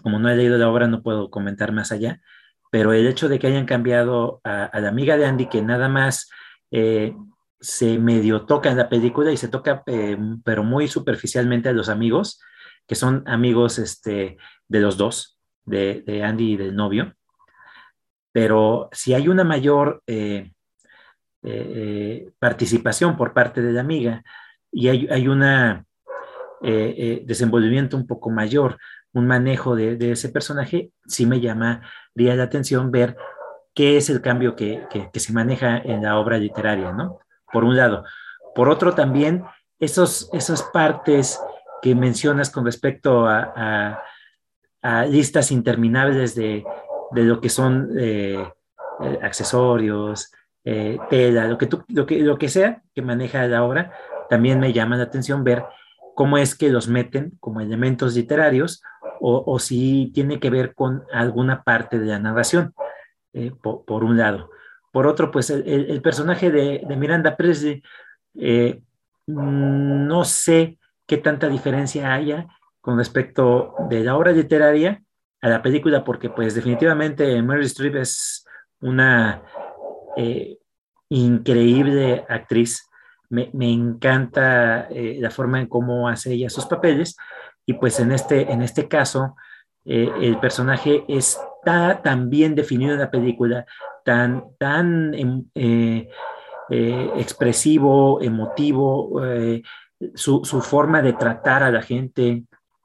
Como no he leído la obra, no puedo comentar más allá, pero el hecho de que hayan cambiado a, la amiga de Andy, que nada más se medio toca en la película y se toca, pero muy superficialmente a los amigos, que son amigos este, de los dos, de, Andy y del novio pero si hay una mayor eh, eh, participación por parte de la amiga y hay, un eh, desenvolvimiento un poco mayor, un manejo de, ese personaje, sí me llamaría la atención ver qué es el cambio que, se maneja en la obra literaria, ¿no? Por un lado. Por otro, también esos, esas partes que mencionas con respecto a listas interminables de, de lo que son eh, eh, accesorios, eh, tela, lo que, lo, que, lo que sea que maneja la obra, también me llama la atención ver cómo es que los meten como elementos literarios o, si tiene que ver con alguna parte de la narración, por, un lado. Por otro, pues el, personaje de, Miranda Presley, no sé qué tanta diferencia haya con respecto de la obra literaria a la película porque pues definitivamente Meryl Streep es una eh, increíble actriz. Me, encanta eh, la forma en cómo hace ella sus papeles y pues en este, en este caso eh, el personaje está tan bien definido en la película, tan, tan em, expresivo, emotivo, su, forma de tratar a la gente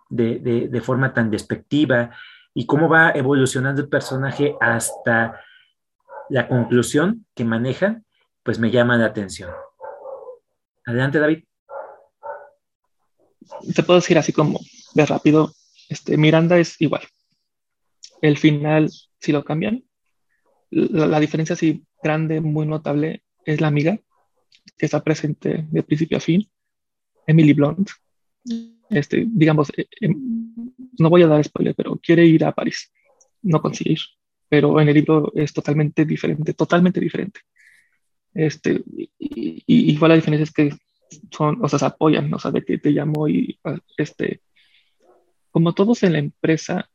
de, de forma tan despectiva, y cómo va evolucionando el personaje hasta la conclusión que maneja, pues me llama la atención. Adelante, David. Te puedo decir así como de rápido, este, Miranda es igual. El final, si lo cambian, la, diferencia así grande, muy notable, es la amiga que está presente de principio a fin, Emily Blunt. Este, digamos, eh, em, no voy a dar spoiler, pero quiere ir a París, no consigue ir, pero en el libro es totalmente diferente, totalmente diferente. Este, y, igual la diferencia es que son, o sea, se apoyan, o sea, de que te llamo y, este, como todos en la empresa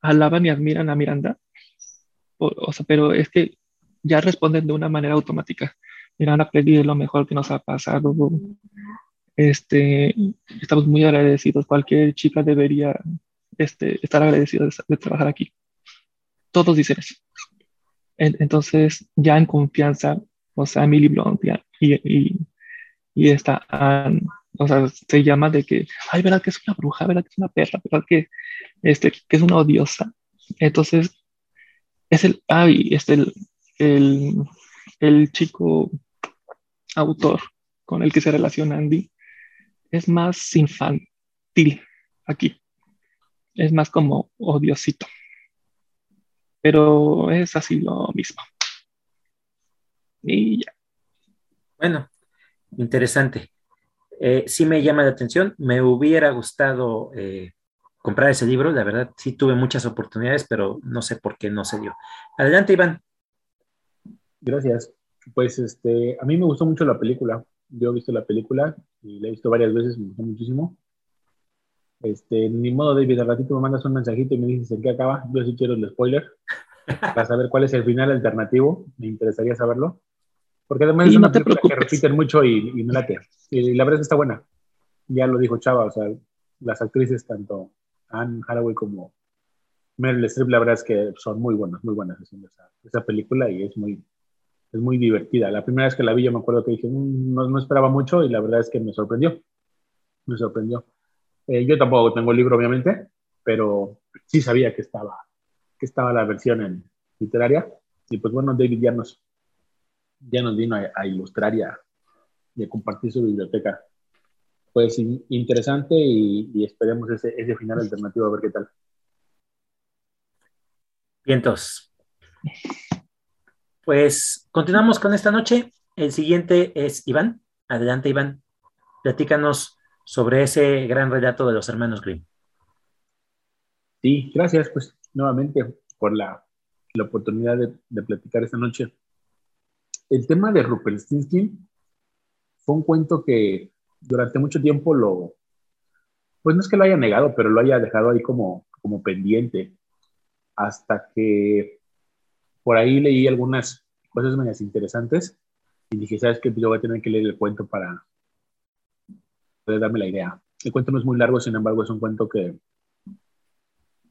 alaban y admiran a Miranda, o, sea, pero es que ya responden de una manera automática. Miranda Plegui es lo mejor que nos ha pasado, este, estamos muy agradecidos. Cualquier chica debería este, estar agradecida de, trabajar aquí. Todos dicen eso. entonces, ya en confianza, o sea, Emily Blunt y, y, y esta o sea, se llama de que, ay, verdad que es una bruja, verdad que es una perra, verdad que, este, que es una odiosa. Entonces, es el, ay, es el, el, el chico autor con el que se relaciona Andy, es más infantil aquí. Es más como odiosito. Pero es así lo mismo. Y ya. Bueno, interesante. Eh, sí me llama la atención. Me hubiera gustado eh, comprar ese libro. La verdad, sí tuve muchas oportunidades, pero no sé por qué no se dio. Adelante, Iván. Gracias. Pues este, a mí me gustó mucho la película yo he visto la película y la he visto varias veces, me gustó muchísimo. Este, ni modo, David, al ratito me mandas un mensajito y me dices en qué acaba. Yo sí quiero el spoiler para saber cuál es el final alternativo. Me interesaría saberlo. Porque además es una película que repiten mucho y, y me late. Y la verdad es que está buena. Ya lo dijo Chava, o sea, las actrices, tanto Anne Haraway como Meryl Streep, la verdad es que son muy buenas, muy buenas haciendo esa, esa película y es muy, es muy divertida. La primera vez que la vi yo me acuerdo que dije, mm, no, no esperaba mucho y la verdad es que me sorprendió. Me sorprendió. Eh, yo tampoco tengo el libro, obviamente, pero sí sabía que estaba, que estaba la versión en literaria. Y pues bueno, David ya nos, ya nos vino a, ilustrar y a, compartir su biblioteca. Pues interesante y, esperemos ese, ese final alternativo a ver qué tal. Vientos. Pues continuamos con esta noche. El siguiente es Iván. Adelante, Iván. Platícanos sobre ese gran relato de los hermanos Grimm. Sí, gracias, pues nuevamente por la, la oportunidad de, de platicar esta noche. El tema de Rumpelstiltskin fue un cuento que durante mucho tiempo lo, pues no es que lo haya negado, pero lo haya dejado ahí como, como pendiente, hasta que por ahí leí algunas cosas medias interesantes y dije, ¿sabes qué? Yo voy a tener que leer el cuento para poder darme la idea. El cuento no es muy largo, sin embargo, es un cuento que,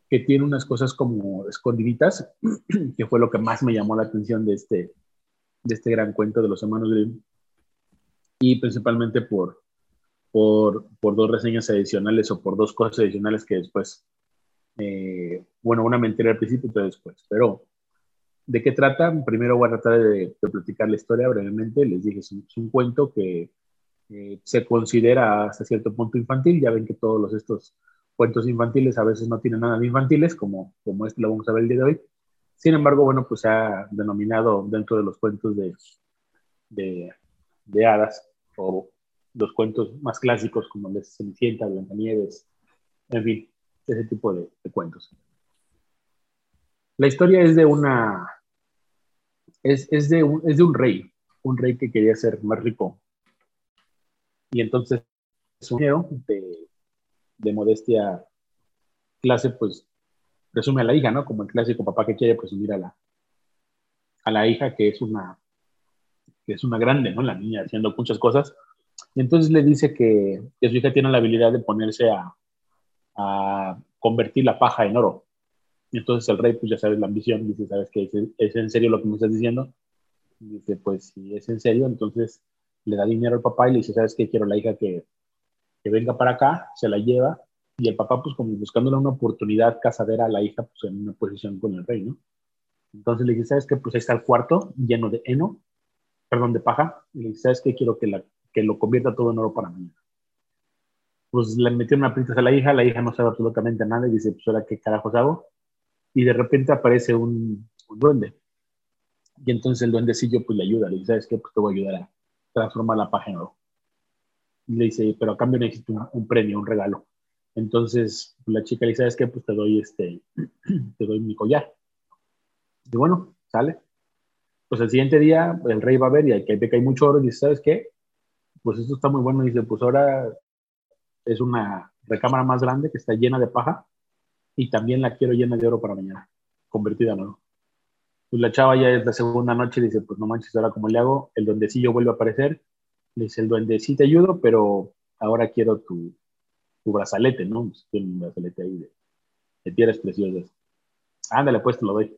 que tiene unas cosas como escondiditas, que fue lo que más me llamó la atención de este, de este gran cuento de los hermanos Grimm, y principalmente por, por, por dos reseñas adicionales o por dos cosas adicionales que después, eh, bueno, una mentira al principio y después, pero ¿de qué trata? Primero voy a tratar de, de platicar la historia brevemente, les dije, es un, es un cuento que eh, se considera hasta cierto punto infantil, ya ven que todos los, estos cuentos infantiles a veces no tienen nada de infantiles, como, como este lo vamos a ver el día de hoy. Sin embargo, bueno, pues se ha denominado dentro de los cuentos de, de, de hadas o los cuentos más clásicos como de Cenicienta, Blancanieves, en fin, ese tipo de, de, cuentos. La historia es de una, es, es, de un, es de un rey, un rey que quería ser más rico. Y entonces su de, de modestia clase, pues presume a la hija, ¿no? Como el clásico papá que quiere presumir a la, a la hija, que es una, que es una grande, ¿no? La niña haciendo muchas cosas. Y entonces le dice que, que su hija tiene la habilidad de ponerse a, a, convertir la paja en oro. Y entonces el rey, pues ya sabes la ambición, dice, ¿sabes qué? ¿Es, ¿Es, en serio lo que me estás diciendo? Y dice, pues si es en serio, entonces le da dinero al papá y le dice, ¿sabes qué? Quiero la hija que, que venga para acá, se la lleva y el papá, pues como buscándole una oportunidad casadera a la hija, pues en una posición con el rey, ¿no? Entonces le dice, ¿sabes qué? Pues ahí está el cuarto lleno de heno, perdón, de paja, y le dice, ¿sabes qué? Quiero que, la, que lo convierta todo en oro para mí. Pues le metió una prisas a la hija, la hija no sabe absolutamente nada y dice, pues ahora qué carajos hago. Y de repente aparece un, un duende. Y entonces el duendecillo pues le ayuda, le dice, ¿sabes qué? Pues te voy a ayudar a transformar la paja en oro. Y le dice, pero a cambio necesito un, un premio, un regalo. Entonces la chica le dice, ¿sabes qué? Pues te doy este, te doy mi collar. Y bueno, sale. Pues el siguiente día el rey va a ver y que ve que hay mucho oro y dice, ¿sabes qué? Pues esto está muy bueno. Y dice, pues ahora es una recámara más grande que está llena de paja y también la quiero llena de oro para mañana, convertida en oro. Pues la chava ya es la segunda noche y dice, pues no manches, ahora como le hago, el duendecillo vuelve a aparecer. Le dice, el duende sí te ayudo, pero ahora quiero tu, tu brazalete, ¿no? Pues tiene un brazalete ahí de, de piedras preciosas. Ándale, pues te lo doy.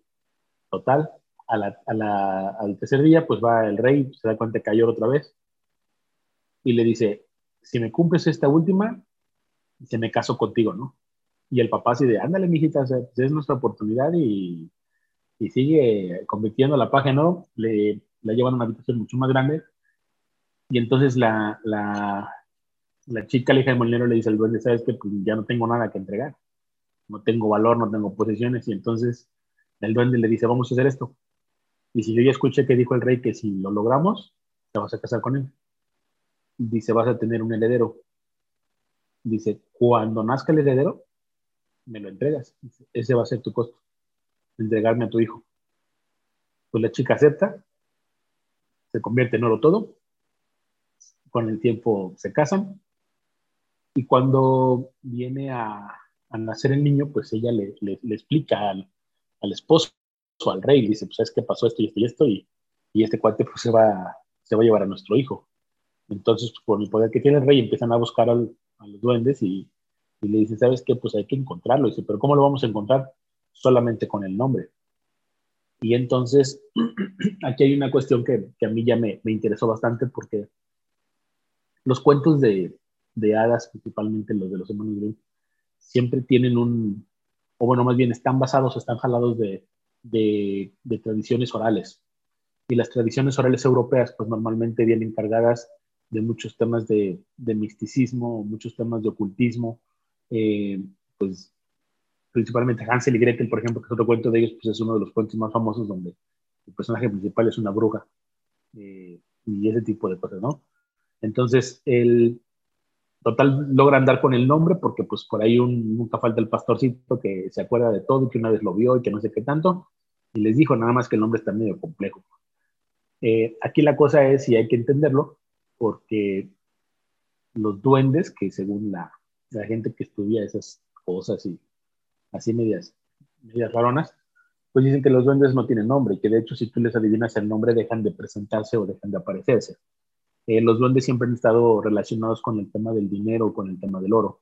Total, a la, al tercer día, pues va el rey, se da cuenta que cayó otra vez y le dice, si me cumples esta última, se me caso contigo, ¿no? Y el papá así de, ándale, mijita, pues es nuestra oportunidad y, y sigue convirtiendo la paja, ¿no? Le, la llevan a una habitación mucho más grande y entonces la, la, chica, la hija de molinero, le dice al duende, ¿sabes que pues ya no tengo nada que entregar? No tengo valor, no tengo posesiones y entonces el duende le dice, vamos a hacer esto. Y si yo ya escuché que dijo el rey que si lo logramos, te vas a casar con él. Dice, vas a tener un heredero. Dice, cuando nazca el heredero, me lo entregas. Dice, ese va a ser tu costo, entregarme a tu hijo. Pues la chica acepta, se convierte en oro todo, con el tiempo se casan, y cuando viene a, nacer el niño, pues ella le, le, explica al, al esposo al rey, dice, pues es que pasó esto y esto y esto, y, y este cuate pues se va, se va a llevar a nuestro hijo. Entonces, pues, por el poder que tiene el rey, empiezan a buscar al, a los duendes y, y, le dicen, ¿sabes qué? Pues hay que encontrarlo. dice, pero ¿cómo lo vamos a encontrar? Solamente con el nombre. Y entonces, aquí hay una cuestión que, que a mí ya me, me, interesó bastante porque los cuentos de, de hadas, principalmente los de los hermanos Grimm, siempre tienen un, o bueno, más bien están basados, están jalados de, de, de, tradiciones orales. Y las tradiciones orales europeas, pues normalmente vienen cargadas de muchos temas de, de misticismo, muchos temas de ocultismo, eh, pues principalmente Hansel y Gretel, por ejemplo, que es otro cuento de ellos, pues es uno de los cuentos más famosos donde el personaje principal es una bruja eh, y ese tipo de cosas, ¿no? Entonces, el, total logra andar con el nombre porque pues por ahí un, nunca falta el pastorcito que se acuerda de todo y que una vez lo vio y que no sé qué tanto y les dijo, nada más que el nombre está medio complejo. Eh, aquí la cosa es, y hay que entenderlo, porque los duendes, que según la, la gente que estudia esas cosas y así medias, medias raronas, pues dicen que los duendes no tienen nombre y que de hecho si tú les adivinas el nombre dejan de presentarse o dejan de aparecerse. Eh, los duendes siempre han estado relacionados con el tema del dinero, con el tema del oro.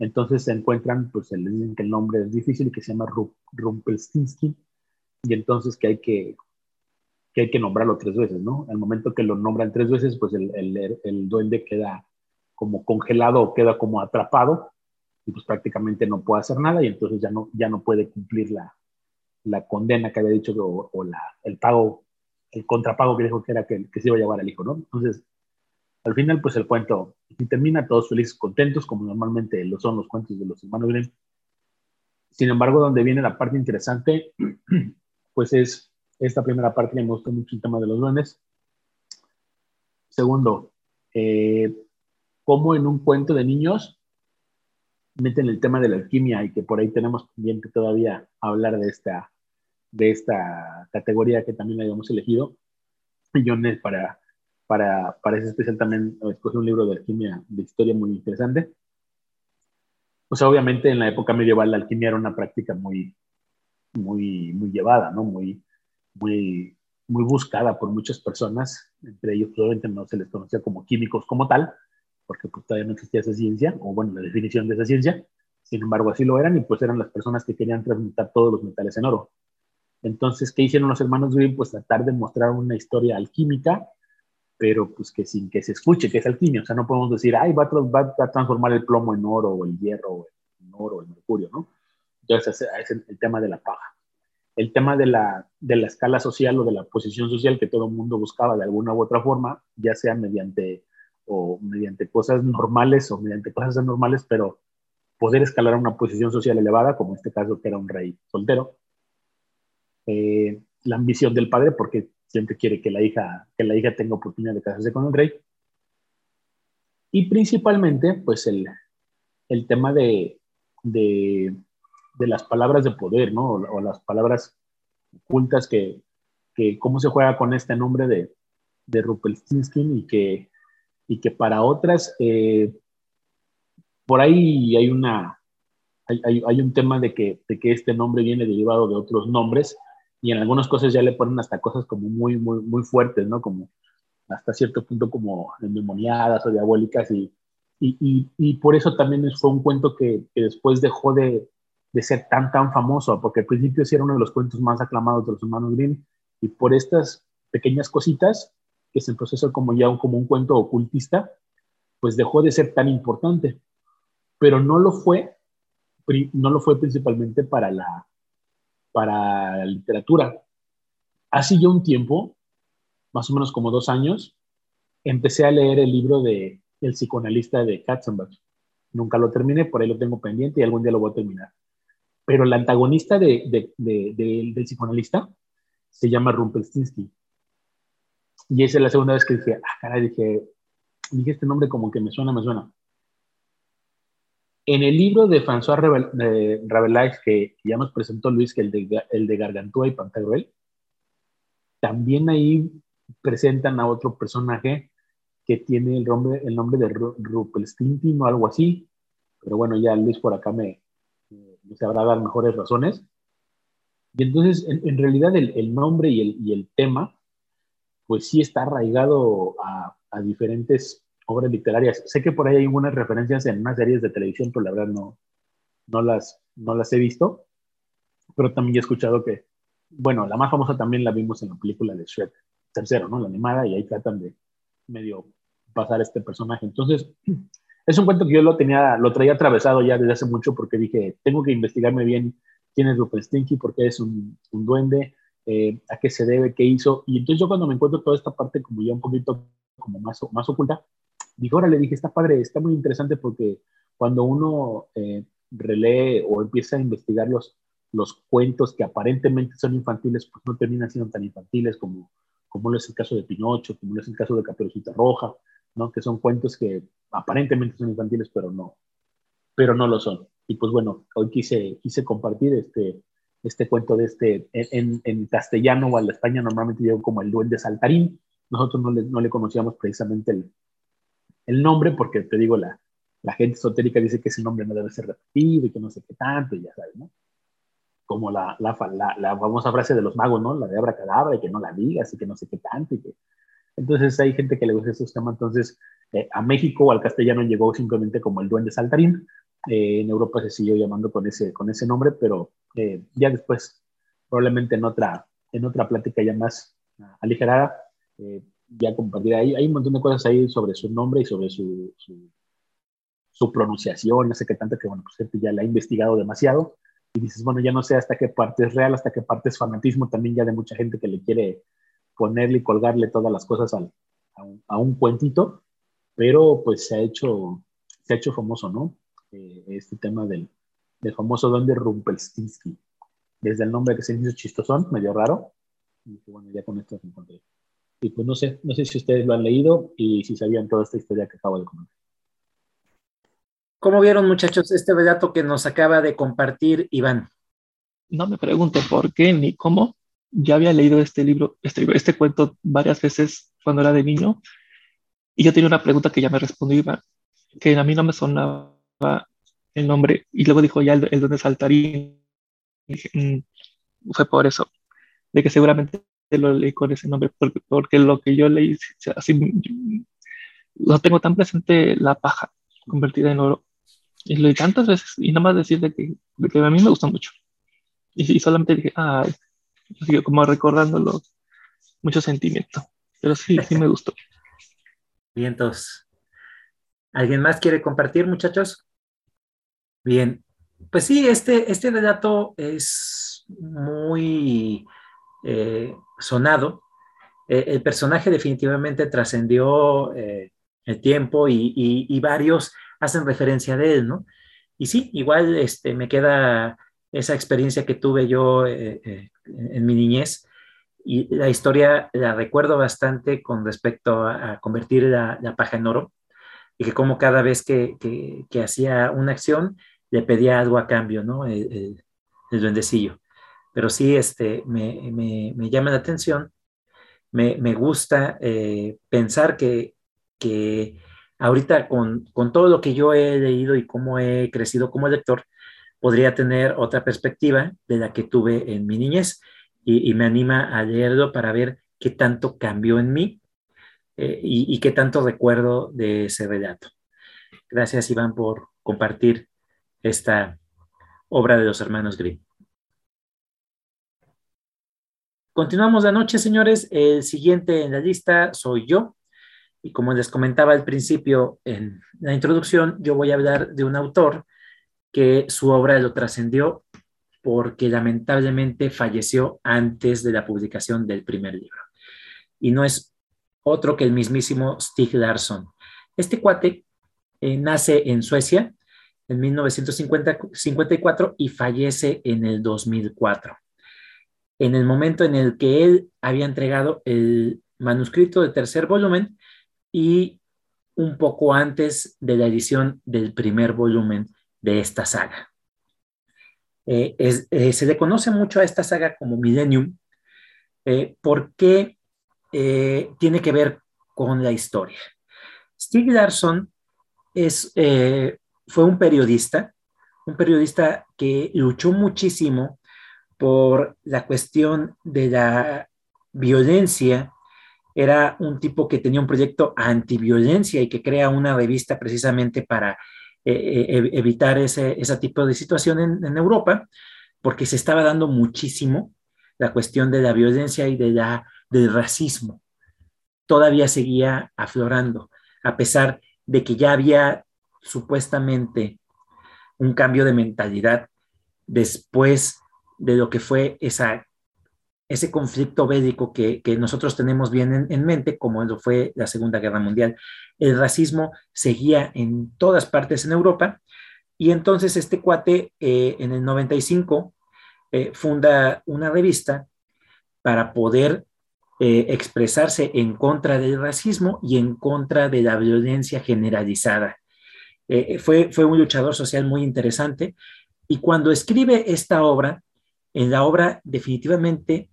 Entonces se encuentran, pues les dicen que el nombre es difícil que se llama Rumpelstiltskin y entonces que hay que, que hay que nombrarlo tres veces, ¿no? Al momento que lo nombran tres veces, pues el, el, duende queda como congelado o queda como atrapado y pues prácticamente no puede hacer nada y entonces ya no, ya no puede cumplir la, la condena que había dicho o, el pago, el contrapago que dijo que era que, que, se iba a llevar al hijo, ¿no? Entonces, al final, pues el cuento termina todos felices, contentos, como normalmente lo son los cuentos de los hermanos Grimm. Sin embargo, donde viene la parte interesante, pues es esta primera parte que me gustó mucho el tema de los duendes. Segundo, eh, cómo en un cuento de niños meten el tema de la alquimia y que por ahí tenemos pendiente todavía hablar de esta, de esta categoría que también habíamos elegido. Y yo para, para, para ese especial también escogí un libro de alquimia de historia muy interesante. Pues obviamente en la época medieval la alquimia era una práctica muy, muy, muy llevada, ¿no? Muy, muy, muy buscada por muchas personas, entre ellos probablemente no se les conocía como químicos como tal, porque pues, todavía no existía esa ciencia, o bueno, la definición de esa ciencia, sin embargo así lo eran y pues eran las personas que querían transmutar todos los metales en oro. Entonces, ¿qué hicieron los hermanos Grimm? Pues tratar de mostrar una historia alquímica, pero pues que sin que se escuche que es alquimia, o sea, no podemos decir, ay, va a, a transformar el plomo en oro, o el hierro, en oro, o el mercurio, ¿no? Entonces, es el, el tema de la paja. El tema de la, de la escala social o de la posición social que todo el mundo buscaba de alguna u otra forma, ya sea mediante o mediante cosas normales o mediante cosas anormales, pero poder escalar a una posición social elevada, como en este caso que era un rey soltero. Eh, la ambición del padre, porque siempre quiere que la, hija, que la hija tenga oportunidad de casarse con el rey. Y principalmente, pues el, el tema de, de, de, las palabras de poder, ¿no? O, o las palabras ocultas que, que, cómo se juega con este nombre de, de Rupelstinsky y que y que para otras, eh, por ahí hay, una, hay, hay, un tema de que, de que este nombre viene derivado de otros nombres y en algunas cosas ya le ponen hasta cosas como muy, muy, muy fuertes, ¿no? Como hasta cierto punto como endemoniadas o diabólicas y, y, y, por eso también fue un cuento que, que después dejó de, de, ser tan, tan famoso, porque al principio sí era uno de los cuentos más aclamados de los hermanos Grimm y por estas pequeñas cositas que es el proceso como ya un, como un cuento ocultista, pues dejó de ser tan importante. Pero no lo fue, no lo fue principalmente para la, para la literatura. Hace ya un tiempo, más o menos como dos años, empecé a leer el libro de El psicoanalista de Katzenbach. Nunca lo terminé, por ahí lo tengo pendiente y algún día lo voy a terminar. Pero el antagonista de, de, de, del psicoanalista se llama Rumpelstiltskin. Y esa es la segunda vez que dije, ah, caray, dije, dije este nombre como que me suena, me suena. En el libro de François Rabelais, que ya nos presentó Luis, que el de, el de Gargantúa y Pantagruel, también ahí presentan a otro personaje que tiene el nombre, el nombre de Rupelstintin o algo así. Pero bueno, ya Luis por acá me sabrá dar mejores razones. Y entonces, en, realidad, el, el nombre y el, y el, tema pues sí está arraigado a, diferentes obras literarias. Sé que por ahí hay algunas referencias en unas series de televisión, pero la verdad no, no, las, no las he visto. Pero también he escuchado que, bueno, la más famosa también la vimos en la película de Shrek, tercero, ¿no? La animada, y ahí tratan de medio pasar este personaje. Entonces, es un cuento que yo lo tenía, lo traía atravesado ya desde hace mucho porque dije, tengo que investigarme bien quién es Stinky, porque es un, un duende, eh, a qué se debe, qué hizo. Y entonces yo cuando me encuentro toda esta parte como ya un poquito como más, más oculta, dije, ahora le dije, está padre, está muy interesante porque cuando uno eh, relee o empieza a investigar los, los cuentos que aparentemente son infantiles, pues no terminan siendo tan infantiles como, como es el caso de Pinocho, como es el caso de Caperucita Roja, ¿no? que son cuentos que aparentemente son infantiles, pero no, pero no lo son. Y pues bueno, hoy quise, quise compartir este, este cuento de este, en, en castellano o al España normalmente llegó como el duende saltarín. Nosotros no le, no le conocíamos precisamente el, el, nombre porque te digo, la, la gente esotérica dice que ese nombre no debe ser repetido y que no sé qué tanto, y ya sabes, ¿no? Como la, la, la, famosa frase de los magos, ¿no? La de abracadabra y que no la digas y que no sé qué tanto. Y que... Entonces hay gente que le gusta esos temas. Entonces eh, a México o al castellano llegó simplemente como el duende saltarín. Eh, en Europa se siguió llamando con ese, con ese nombre, pero eh, ya después, probablemente en otra, en otra plática ya más aligerada, eh, ya compartirá. Hay, hay un montón de cosas ahí sobre su nombre y sobre su, su, pronunciación, no sé qué tanto, que bueno, pues ya la ha investigado demasiado. Y dices, bueno, ya no sé hasta qué parte es real, hasta qué parte es fanatismo también ya de mucha gente que le quiere ponerle y colgarle todas las cosas al, a, un, a, un, cuentito, pero pues se ha hecho, se ha hecho famoso, ¿no? Eh, este tema del, del famoso don de Rumpelstiltskin. Desde el nombre que se hizo chistosón, medio raro. Y bueno, ya con esto se encontré. Y pues no sé, no sé si ustedes lo han leído y si sabían toda esta historia que acabo de comentar. ¿Cómo vieron, muchachos, este relato que nos acaba de compartir Iván? No me pregunto por qué ni cómo. Ya había leído este libro, este, este cuento varias veces cuando era de niño. Y yo tenía una pregunta que ya me respondió que a mí no me sonaba el nombre y luego dijo ya el, el donde saltarín. Mm, fue por eso, de que seguramente lo leí con ese nombre, porque, porque lo que yo leí, así, no tengo tan presente la paja convertida en oro. Y lo leí tantas veces y nada más decir de que, de que a mí me gustó mucho. Y, solamente dije, ah, como recordándolo, mucho sentimiento. Pero sí, sí me gustó. Bien, entonces. ¿Alguien más quiere compartir, muchachos? Bien, pues sí, este, este relato es muy eh, sonado. Eh, el personaje definitivamente trascendió eh, el tiempo y, varios hacen referencia de él, ¿no? Y sí, igual este, me queda esa experiencia que tuve yo en mi niñez y la historia la recuerdo bastante con respecto a, convertir la, paja en oro y que como cada vez que, que hacía una acción le pedía algo a cambio, ¿no? El, duendecillo. Pero sí, este, me, me, me llama la atención, me, me gusta eh, pensar que, que ahorita con, con, todo lo que yo he leído y cómo he crecido como lector, podría tener otra perspectiva de la que tuve en mi niñez y, me anima a leerlo para ver qué tanto cambió en mí eh, y, y, qué tanto recuerdo de ese relato. Gracias, Iván, por compartir esta obra de los hermanos Grimm. Continuamos la noche, señores. El siguiente en la lista soy yo. Y como les comentaba al principio en la introducción, yo voy a hablar de un autor que su obra lo trascendió porque lamentablemente falleció antes de la publicación del primer libro. Y no es otro que el mismísimo Stig Larsson. Este cuate eh, nace en Suecia en 1954 y fallece en el 2004. En el momento en el que él había entregado el manuscrito del tercer volumen y un poco antes de la edición del primer volumen de esta saga. Eh, eh, se le conoce mucho a esta saga como Millennium eh, porque tiene que ver con la historia. Stig Larsson es fue un periodista, un periodista que luchó muchísimo por la cuestión de la violencia. Era un tipo que tenía un proyecto antiviolencia y que crea una revista precisamente para eh, eh, evitar ese, tipo de situación en, Europa, porque se estaba dando muchísimo la cuestión de la violencia y de la, del racismo. Todavía seguía aflorando, a pesar de que ya había supuestamente un cambio de mentalidad después de lo que fue esa, ese conflicto bélico que, nosotros tenemos bien en, mente, como lo fue la Segunda Guerra Mundial. El racismo seguía en todas partes en Europa y entonces este cuate eh, en el 95 eh, funda una revista para poder eh, expresarse en contra del racismo y en contra de la violencia generalizada fue, fue un luchador social muy interesante y cuando escribe esta obra, en la obra definitivamente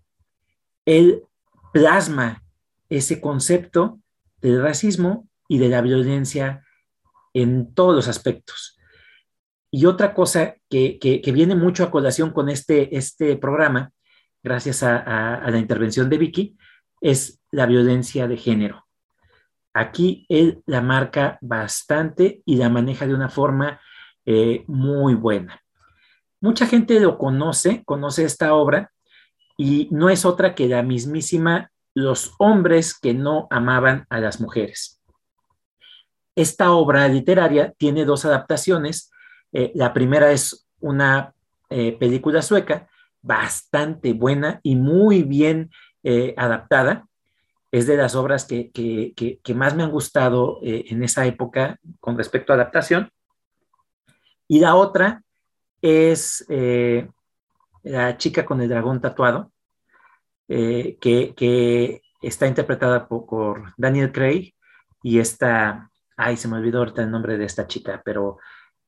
él plasma ese concepto del racismo y de la violencia en todos los aspectos. Y otra cosa que, viene mucho a colación con este, este programa, gracias a, la intervención de Vicky, es la violencia de género. Aquí él la marca bastante y la maneja de una forma eh, muy buena. Mucha gente lo conoce, conoce esta obra y no es otra que la mismísima Los hombres que no amaban a las mujeres. Esta obra literaria tiene dos adaptaciones. Eh, la primera es una eh, película sueca bastante buena y muy bien adaptada es de las obras que, más me han gustado eh, en esa época con respecto a adaptación. Y la otra es eh, La chica con el dragón tatuado, eh, que, está interpretada por, Daniel Craig y esta, ay, se me olvidó ahorita el nombre de esta chica, pero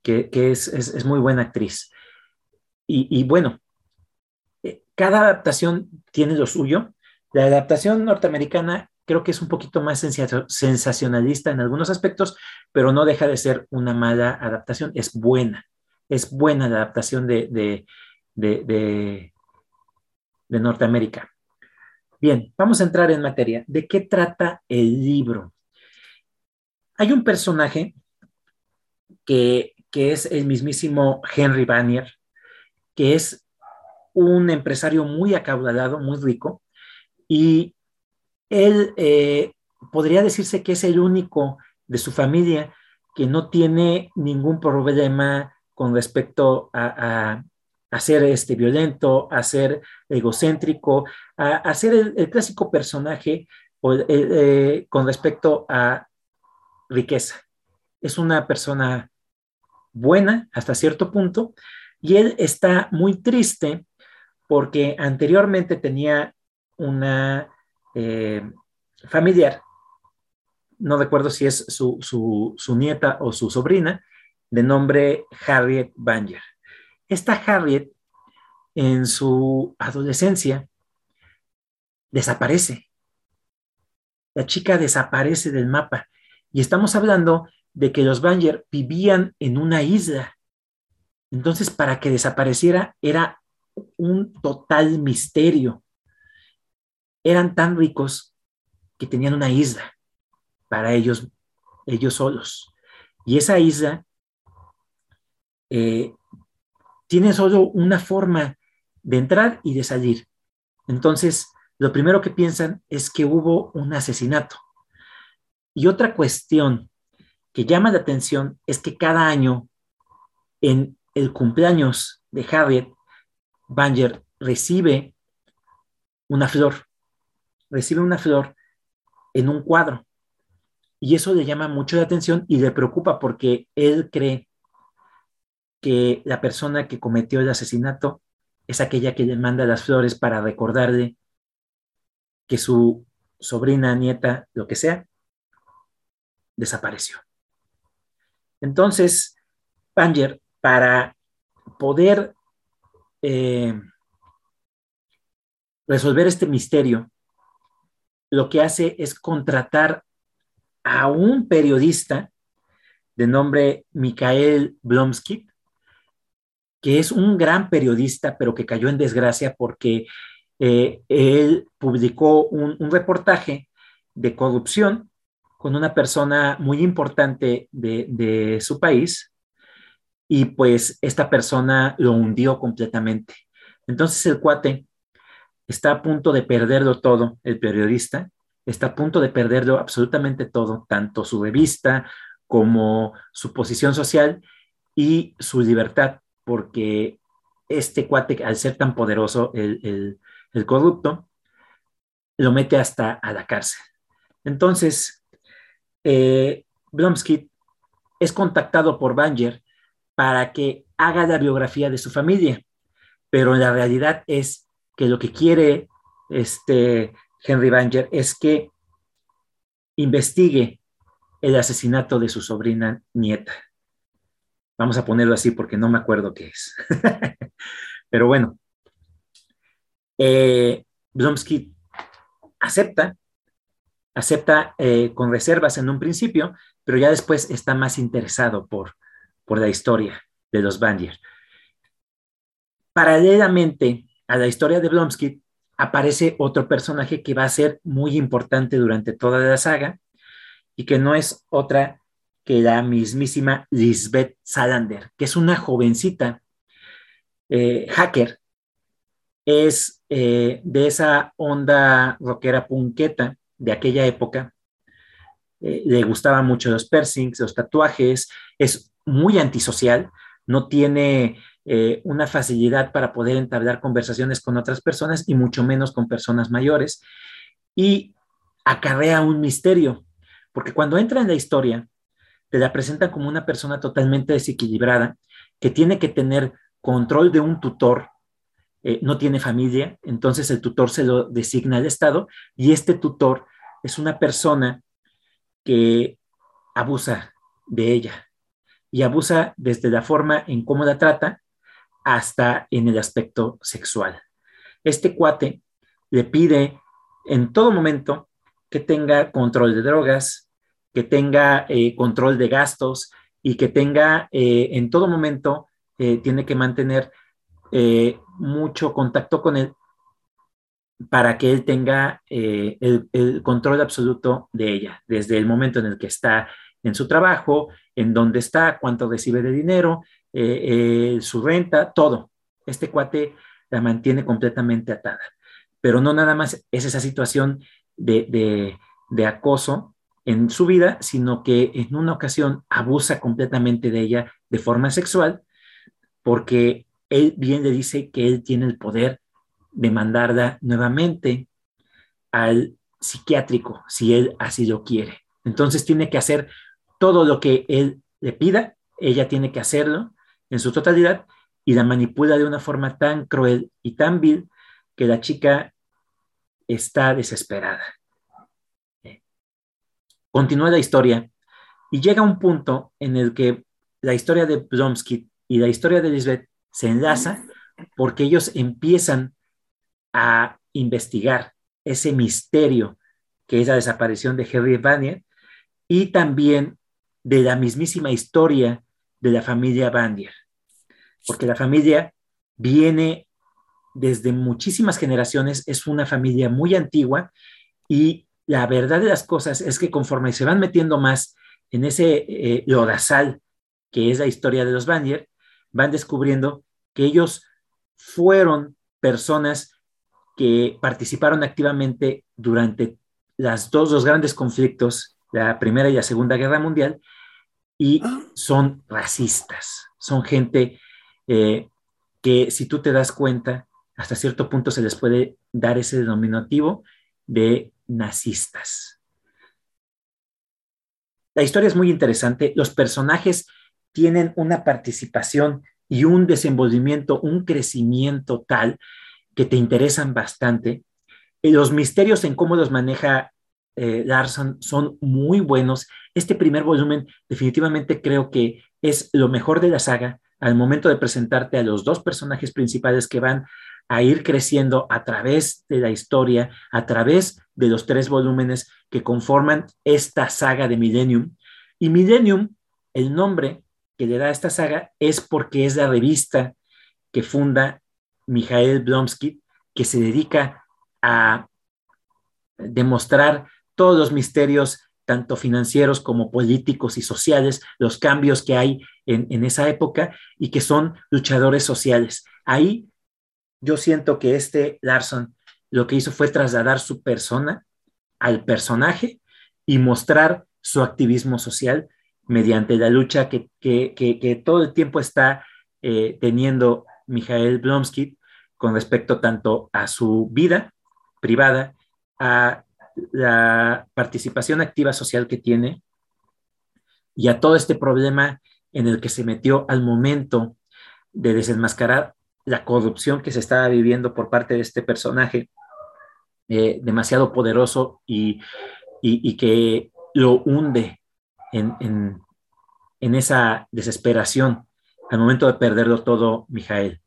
que, es, muy buena actriz. y bueno, cada adaptación tiene lo suyo la adaptación norteamericana creo que es un poquito más sensacionalista en algunos aspectos, pero no deja de ser una mala adaptación, es buena, es buena la adaptación de, de, Norteamérica. Bien, vamos a entrar en materia. ¿De qué trata el libro? Hay un personaje que, que es el mismísimo Henry Bannier, que es un empresario muy acaudalado, muy rico, y él eh, podría decirse que es el único de su familia que no tiene ningún problema con respecto a, ser este, violento, a ser egocéntrico, a, ser el, clásico personaje eh, con respecto a riqueza. Es una persona buena hasta cierto punto y él está muy triste porque anteriormente tenía una eh, familiar, no recuerdo si es su, nieta o su sobrina, de nombre Harriet Banger. Esta Harriet, en su adolescencia, desaparece. La chica desaparece del mapa. Y estamos hablando de que los Banger vivían en una isla. Entonces, para que desapareciera era un total misterio eran tan ricos que tenían una isla para ellos, ellos solos. Y esa isla eh, tiene solo una forma de entrar y de salir. Entonces, lo primero que piensan es que hubo un asesinato. Y otra cuestión que llama la atención es que cada año, en el cumpleaños de Harriet, Banger recibe una flor recibe una flor en un cuadro. Y eso le llama mucho la atención y le preocupa porque él cree que la persona que cometió el asesinato es aquella que le manda las flores para recordarle que su sobrina, nieta, lo que sea, desapareció. Entonces, Panger, para poder eh, resolver este misterio, lo que hace es contratar a un periodista de nombre Mikael Blomsky, que es un gran periodista, pero que cayó en desgracia porque eh, él publicó un, reportaje de corrupción con una persona muy importante de, de su país y pues esta persona lo hundió completamente. Entonces el cuate está a punto de perderlo todo, el periodista, está a punto de perderlo absolutamente todo, tanto su revista como su posición social y su libertad, porque este cuate, al ser tan poderoso, el, corrupto, lo mete hasta a la cárcel. Entonces, eh, Blomsky es contactado por Banger para que haga la biografía de su familia, pero la realidad es que lo que quiere este Henry Banger es que investigue el asesinato de su sobrina nieta. Vamos a ponerlo así porque no me acuerdo qué es. Pero bueno, Eh, Blomsky acepta, acepta eh, con reservas en un principio, pero ya después está más interesado por, por la historia de los Bandier. Paralelamente a la historia de Blomsky, aparece otro personaje que va a ser muy importante durante toda la saga y que no es otra que la mismísima Lisbeth Salander, que es una jovencita eh, hacker, es eh, de esa onda rockera punqueta de aquella época. Eh, le gustaban mucho los piercings, los tatuajes, es muy antisocial, no tiene una facilidad para poder entablar conversaciones con otras personas y mucho menos con personas mayores. Y acarrea un misterio, porque cuando entra en la historia, te la presentan como una persona totalmente desequilibrada, que tiene que tener control de un tutor, eh, no tiene familia, entonces el tutor se lo designa al Estado y este tutor es una persona que abusa de ella y abusa desde la forma en cómo la trata hasta en el aspecto sexual. Este cuate le pide en todo momento que tenga control de drogas, que tenga eh, control de gastos y que tenga eh, en todo momento, eh, tiene que mantener mucho contacto con él para que él tenga el, control absoluto de ella, desde el momento en el que está en su trabajo, en dónde está, cuánto recibe de dinero, su renta, todo. Este cuate la mantiene completamente atada. Pero no nada más es esa situación de, acoso en su vida, sino que en una ocasión abusa completamente de ella de forma sexual, porque él bien le dice que él tiene el poder de mandarla nuevamente al psiquiátrico, si él así lo quiere. Entonces tiene que hacer todo lo que él le pida, ella tiene que hacerlo en su totalidad y la manipula de una forma tan cruel y tan vil que la chica está desesperada. Continúa la historia y llega un punto en el que la historia de Blomsky y la historia de Lisbeth se enlaza porque ellos empiezan a investigar ese misterio que es la desaparición de Henry Vanier y también de la mismísima historia de la familia Bandier, porque la familia viene desde muchísimas generaciones, es una familia muy antigua y la verdad de las cosas es que conforme se van metiendo más en ese eh, lodazal que es la historia de los Bandier, van descubriendo que ellos fueron personas que participaron activamente durante las dos, los grandes conflictos, la Primera y la Segunda Guerra Mundial, y ah. son racistas, son gente eh, que si tú te das cuenta, hasta cierto punto se les puede dar ese denominativo de nazistas. La historia es muy interesante, los personajes tienen una participación y un desenvolvimiento, un crecimiento tal que te interesan bastante. Y los misterios en cómo los maneja eh, Larson son muy buenos. Este primer volumen definitivamente creo que es lo mejor de la saga al momento de presentarte a los dos personajes principales que van a ir creciendo a través de la historia, a través de los tres volúmenes que conforman esta saga de Millennium. Y Millennium, el nombre que le da a esta saga es porque es la revista que funda Mijael Blomsky, que se dedica a demostrar todos los misterios, tanto financieros como políticos y sociales, los cambios que hay en, esa época y que son luchadores sociales. Ahí yo siento que este Larson lo que hizo fue trasladar su persona al personaje y mostrar su activismo social mediante la lucha que, todo el tiempo está eh, teniendo Mijael Blomsky con respecto tanto a su vida privada, a la participación activa social que tiene y a todo este problema en el que se metió al momento de desenmascarar la corrupción que se estaba viviendo por parte de este personaje eh, demasiado poderoso y, que lo hunde en, en esa desesperación al momento de perderlo todo, Mijael.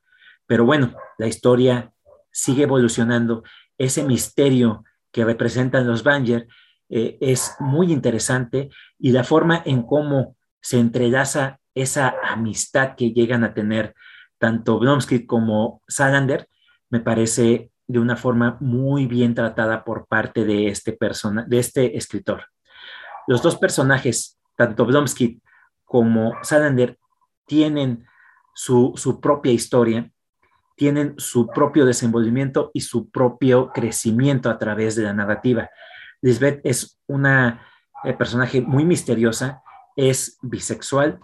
Pero bueno, la historia sigue evolucionando. Ese misterio que representan los Banger eh, es muy interesante y la forma en cómo se entrelaza esa amistad que llegan a tener tanto Blomsky como Salander, me parece de una forma muy bien tratada por parte de este, de este escritor. Los dos personajes, tanto Blomsky como Salander, tienen su, su propia historia, tienen su propio desenvolvimiento y su propio crecimiento a través de la narrativa. Lisbeth es una eh, personaje muy misteriosa, es bisexual,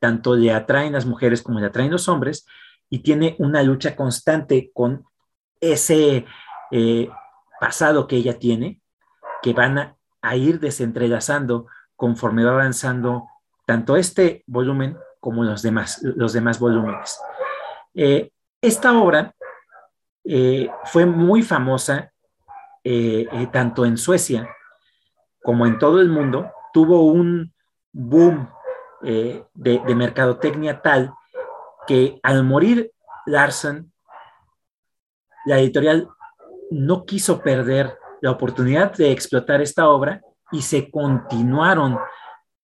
tanto le atraen las mujeres como le atraen los hombres, y tiene una lucha constante con ese eh, pasado que ella tiene, que van a, ir desentrelazando conforme va avanzando tanto este volumen como los demás, los demás volúmenes. Eh, esta obra eh, fue muy famosa tanto en Suecia como en todo el mundo, tuvo un boom de, de mercadotecnia tal que al morir Larson, la editorial no quiso perder la oportunidad de explotar esta obra y se continuaron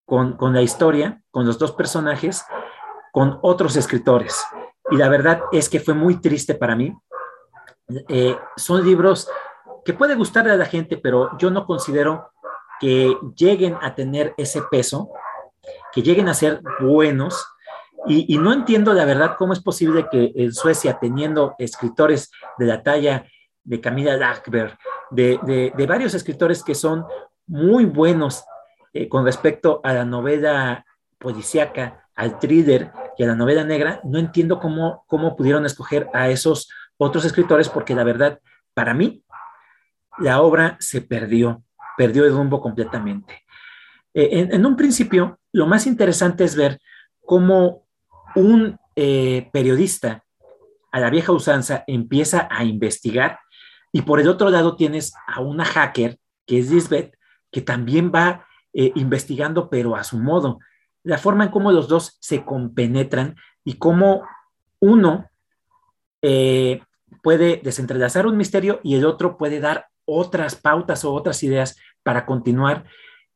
con, la historia, con los dos personajes, con otros escritores. Y la verdad es que fue muy triste para mí. Eh, son libros que puede gustarle a la gente, pero yo no considero que lleguen a tener ese peso, que lleguen a ser buenos. Y, no entiendo la verdad cómo es posible que en Suecia, teniendo escritores de la talla de Camila Lackberg, de, varios escritores que son muy buenos eh, con respecto a la novela policíaca, al thriller y a la novela negra, no entiendo cómo, cómo pudieron escoger a esos otros escritores, porque la verdad, para mí, la obra se perdió, perdió el rumbo completamente. Eh, en un principio, lo más interesante es ver cómo un eh, periodista a la vieja usanza empieza a investigar y por el otro lado tienes a una hacker que es Lisbeth que también va eh, investigando pero a su modo. La forma en cómo los dos se compenetran y cómo uno puede desentrelazar un misterio y el otro puede dar otras pautas o otras ideas para continuar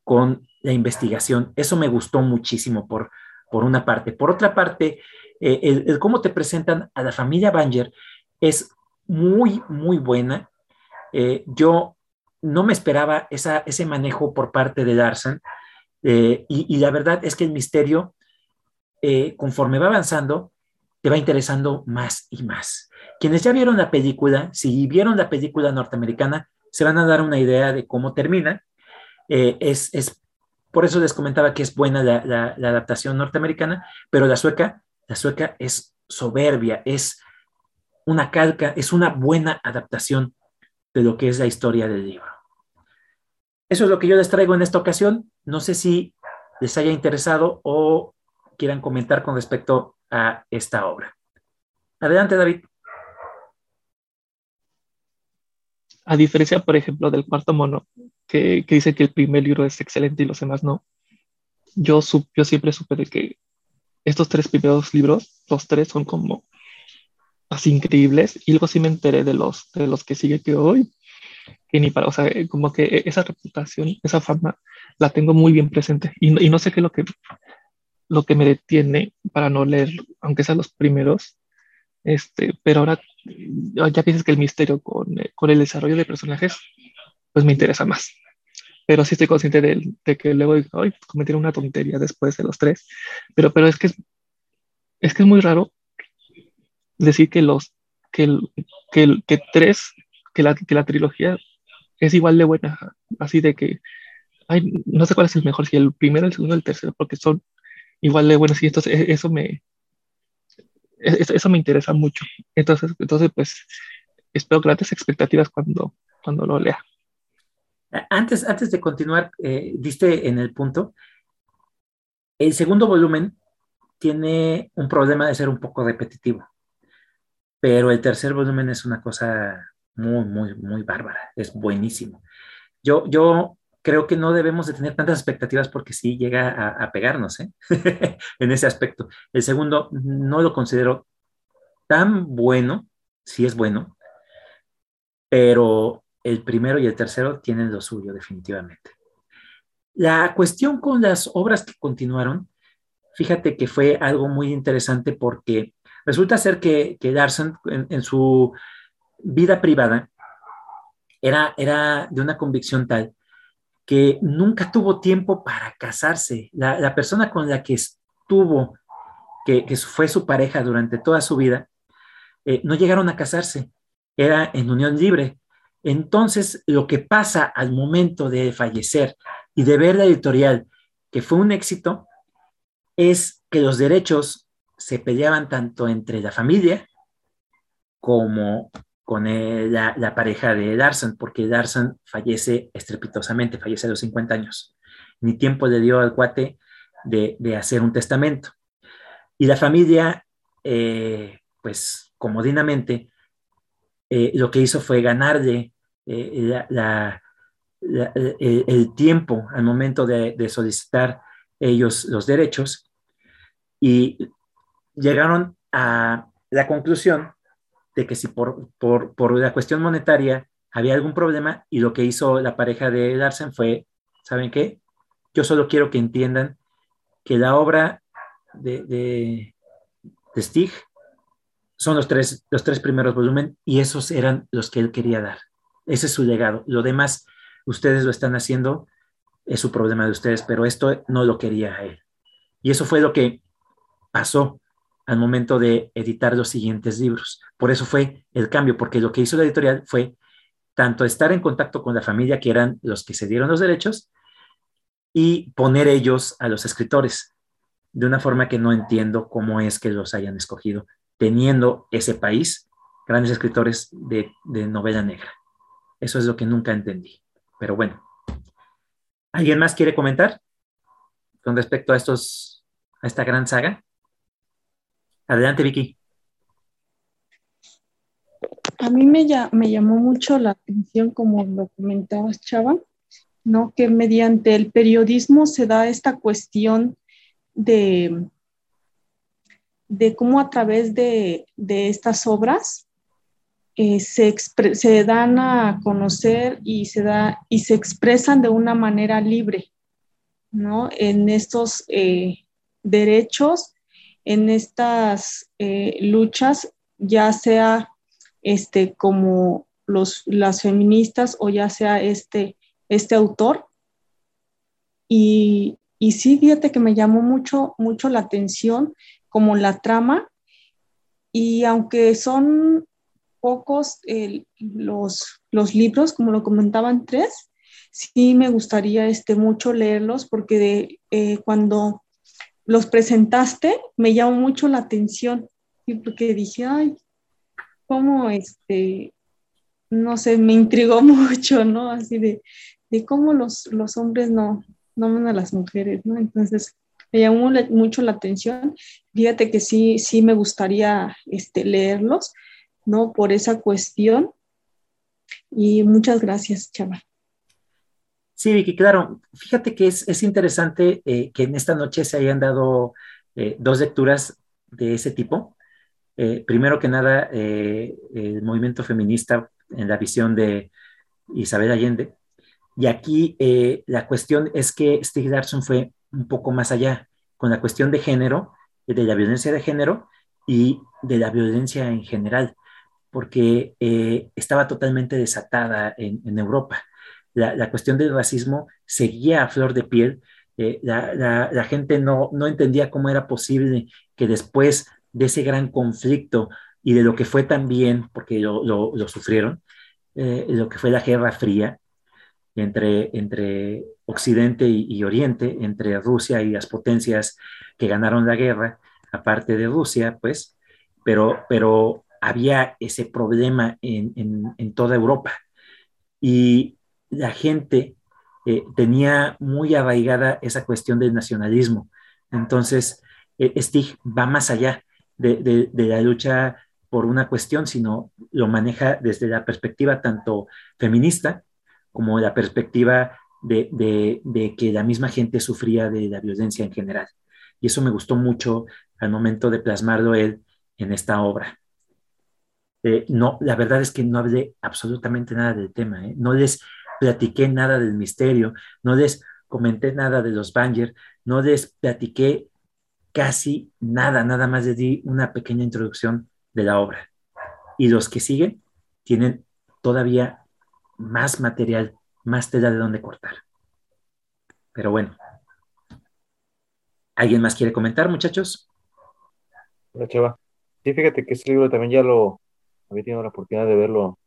con la investigación. Eso me gustó muchísimo por, por una parte. Por otra parte, eh, el, cómo te presentan a la familia Banger es muy, muy buena. Eh, yo no me esperaba ese manejo por parte de Larson eh, y, la verdad es que el misterio, conforme va avanzando, te va interesando más y más. Quienes ya vieron la película, si vieron la película norteamericana, se van a dar una idea de cómo termina. es, es por eso les comentaba que es buena la, adaptación norteamericana, pero la sueca, la sueca es soberbia, es una calca, es una buena adaptación de lo que es la historia del libro. Eso es lo que yo les traigo en esta ocasión. No sé si les haya interesado o quieran comentar con respecto a esta obra. Adelante, David. A diferencia, por ejemplo, del cuarto mono, que, dice que el primer libro es excelente y los demás no, yo, yo siempre supe de que estos tres primeros libros, los tres son como así increíbles, y luego sí me enteré de los, de los que sigue que hoy, que ni para, o sea, como que esa reputación, esa fama, la tengo muy bien presente, y, y no sé qué es lo que, lo que me detiene para no leer, aunque sean los primeros, este, pero ahora ya piensas que el misterio con, eh, con, el desarrollo de personajes, pues me interesa más. Pero sí estoy consciente de, de que luego ay, cometieron una tontería después de los tres. Pero, pero es que es, que es muy raro decir que los que, el, que, que tres, que la, que la trilogía es igual de buena. Así de que ay, no sé cuál es el mejor, si el primero, el segundo, el tercero, porque son igual de buenos. Y entonces e, eso me, eso, me interesa mucho. Entonces, entonces, pues, espero grandes expectativas cuando, cuando lo lea. Antes, antes de continuar, eh, diste en el punto, el segundo volumen tiene un problema de ser un poco repetitivo, pero el tercer volumen es una cosa muy, muy, muy bárbara, es buenísimo. Yo, yo creo que no debemos de tener tantas expectativas porque sí llega a, pegarnos ¿eh? en ese aspecto. El segundo no lo considero tan bueno, si es bueno, pero el primero y el tercero tienen lo suyo definitivamente. La cuestión con las obras que continuaron, fíjate que fue algo muy interesante porque resulta ser que, que Larson en, su vida privada era, era de una convicción tal que nunca tuvo tiempo para casarse. La, persona con la que estuvo, que, fue su pareja durante toda su vida, eh, no llegaron a casarse, era en unión libre. Entonces, lo que pasa al momento de fallecer y de ver la editorial, que fue un éxito, es que los derechos se peleaban tanto entre la familia como con la, pareja de Darson, porque Darson fallece estrepitosamente, fallece a los 50 años. Ni tiempo le dio al cuate de, hacer un testamento. Y la familia, eh, pues comodinamente, eh, lo que hizo fue ganarle eh, el, tiempo al momento de, de solicitar ellos los derechos y llegaron a la conclusión de que si por, por, la cuestión monetaria había algún problema y lo que hizo la pareja de Larsen fue, ¿saben qué? Yo solo quiero que entiendan que la obra de, de, Stig son los tres, los tres primeros volúmenes y esos eran los que él quería dar. Ese es su legado. Lo demás, ustedes lo están haciendo, es su problema de ustedes, pero esto no lo quería él. Y eso fue lo que pasó al momento de editar los siguientes libros. Por eso fue el cambio, porque lo que hizo la editorial fue tanto estar en contacto con la familia, que eran los que se dieron los derechos, y poner ellos a los escritores, de una forma que no entiendo cómo es que los hayan escogido, teniendo ese país grandes escritores de, de novela negra. Eso es lo que nunca entendí. Pero bueno, ¿alguien más quiere comentar con respecto a estos, a esta gran saga? Adelante, Vicky. A mí me, me llamó mucho la atención, como lo comentabas, Chava, ¿no? que mediante el periodismo se da esta cuestión de, de cómo a través de, estas obras eh, se, se, dan a conocer y se, da, y se expresan de una manera libre, ¿no? En estos eh, derechos en estas eh, luchas, ya sea este, como los, las feministas o ya sea este, este autor. Y, y sí, fíjate que me llamó mucho, mucho la atención como la trama. Y aunque son pocos los, los libros, como lo comentaban tres, sí me gustaría este, mucho leerlos porque de, eh, cuando los presentaste, me llamó mucho la atención, porque dije, ay, cómo este, no sé, me intrigó mucho, ¿no? Así de, de cómo los, los hombres no, no aman a las mujeres, ¿no? Entonces, me llamó mucho la atención. Fíjate que sí, sí me gustaría este, leerlos, ¿no? Por esa cuestión. Y muchas gracias, Chava. Sí, Vicky, claro. Fíjate que es, interesante eh, que en esta noche se hayan dado eh, dos lecturas de ese tipo. Eh, primero que nada, el movimiento feminista en la visión de Isabel Allende. Y aquí la cuestión es que Stig Larsson fue un poco más allá con la cuestión de género, de la violencia de género y de la violencia en general, porque estaba totalmente desatada en Europa la, cuestión del racismo seguía a flor de piel. Eh, la, gente no, no entendía cómo era posible que después de ese gran conflicto y de lo que fue también, porque lo, lo, sufrieron, eh, lo que fue la Guerra Fría entre, entre Occidente y, Oriente, entre Rusia y las potencias que ganaron la guerra, aparte de Rusia, pues, pero, pero había ese problema en, en, en toda Europa. Y, la gente eh, tenía muy arraigada esa cuestión del nacionalismo. Entonces, eh, Stig va más allá de, la lucha por una cuestión, sino lo maneja desde la perspectiva tanto feminista como la perspectiva de, que la misma gente sufría de la violencia en general. Y eso me gustó mucho al momento de plasmarlo él en esta obra. Eh, no, la verdad es que no hablé absolutamente nada del tema, ¿eh? no les platiqué nada del misterio, no les comenté nada de los Banger, no les platiqué casi nada, nada más les di una pequeña introducción de la obra. Y los que siguen tienen todavía más material, más tela de donde cortar. Pero bueno, ¿alguien más quiere comentar, muchachos? Hola, Chava. Sí, fíjate que este libro también ya lo había tenido la oportunidad de verlo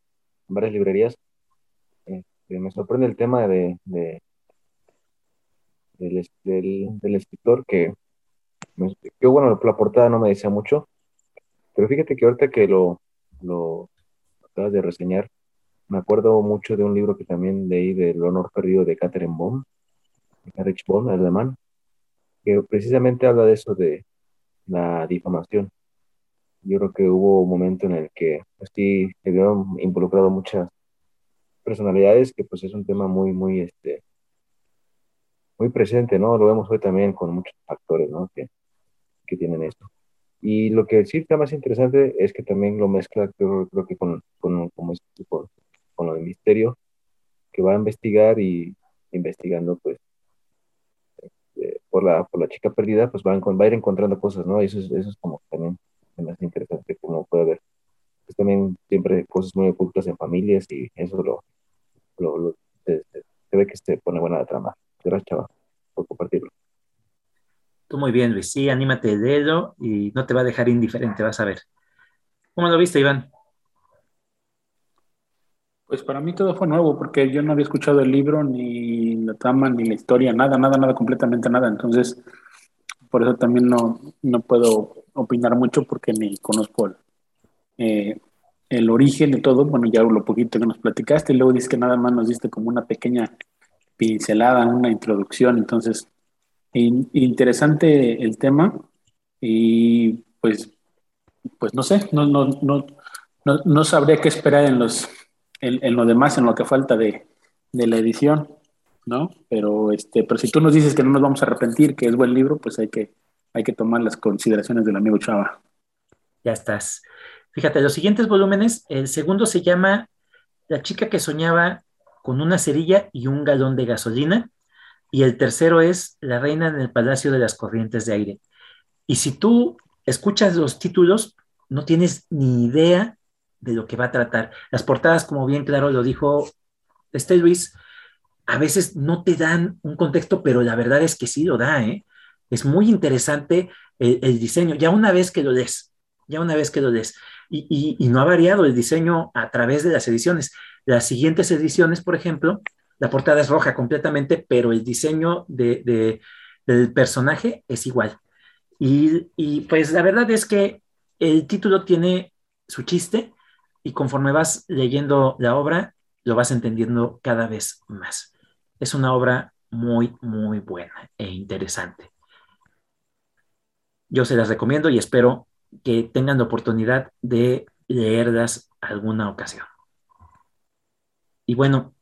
en varias librerías. Me sorprende el tema de, del, del, escritor que, bueno, la portada no me decía mucho, pero fíjate que ahorita que lo, lo acabas de reseñar, me acuerdo mucho de un libro que también leí del honor perdido de Catherine Bohm, Rich Bohm, alemán, que precisamente habla de eso de la difamación. Yo creo que hubo un momento en el que pues, sí se vieron involucrado muchas personalidades, que pues es un tema muy, muy, este, muy presente, ¿no? Lo vemos hoy también con muchos factores, ¿no? Que, que tienen esto. Y lo que sí está más interesante es que también lo mezcla, creo, creo que con, con, con, con lo del misterio, que va a investigar y investigando, pues, este, por, la, por la chica perdida, pues va a, va a ir encontrando cosas, ¿no? Eso es, eso es como también más interesante como puede haber. Es también siempre cosas muy ocultas en familias y eso lo, lo, se, ve que se pone buena la trama. Gracias, chava, por compartirlo. Tú muy bien, Luis. Sí, anímate el dedo y no te va a dejar indiferente, vas a ver. ¿Cómo lo viste, Iván? Pues para mí todo fue nuevo porque yo no había escuchado el libro, ni la trama, ni la historia, nada, nada, nada, completamente nada. Entonces, por eso también no, no puedo opinar mucho porque ni conozco el, eh, el origen de todo. Bueno, ya lo poquito que nos platicaste, y luego dices que nada más nos diste como una pequeña pincelada, una introducción. Entonces, interesante el tema y pues, pues no sé, no, no, no, no, no sabría qué esperar en, los, en, lo demás, en lo que falta de, de la edición. ¿no? Pero este, pero si tú nos dices que no nos vamos a arrepentir, que es buen libro, pues hay que, hay que tomar las consideraciones del amigo Chava. Ya estás. Fíjate, los siguientes volúmenes, el segundo se llama La chica que soñaba con una cerilla y un galón de gasolina, y el tercero es La reina en el Palacio de las Corrientes de Aire. Y si tú escuchas los títulos, no tienes ni idea de lo que va a tratar. Las portadas, como bien claro lo dijo este Luis, a veces no te dan un contexto, pero la verdad es que sí lo da, ¿eh? Es muy interesante el, diseño, ya una vez que lo des, ya una vez que lo des. Y, no ha variado el diseño a través de las ediciones. Las siguientes ediciones, por ejemplo, la portada es roja completamente, pero el diseño de, del personaje es igual. Y, y, pues la verdad es que el título tiene su chiste y conforme vas leyendo la obra, lo vas entendiendo cada vez más. Es una obra muy, muy buena e interesante yo se las recomiendo y espero que tengan la oportunidad de leerlas alguna ocasión. Y bueno,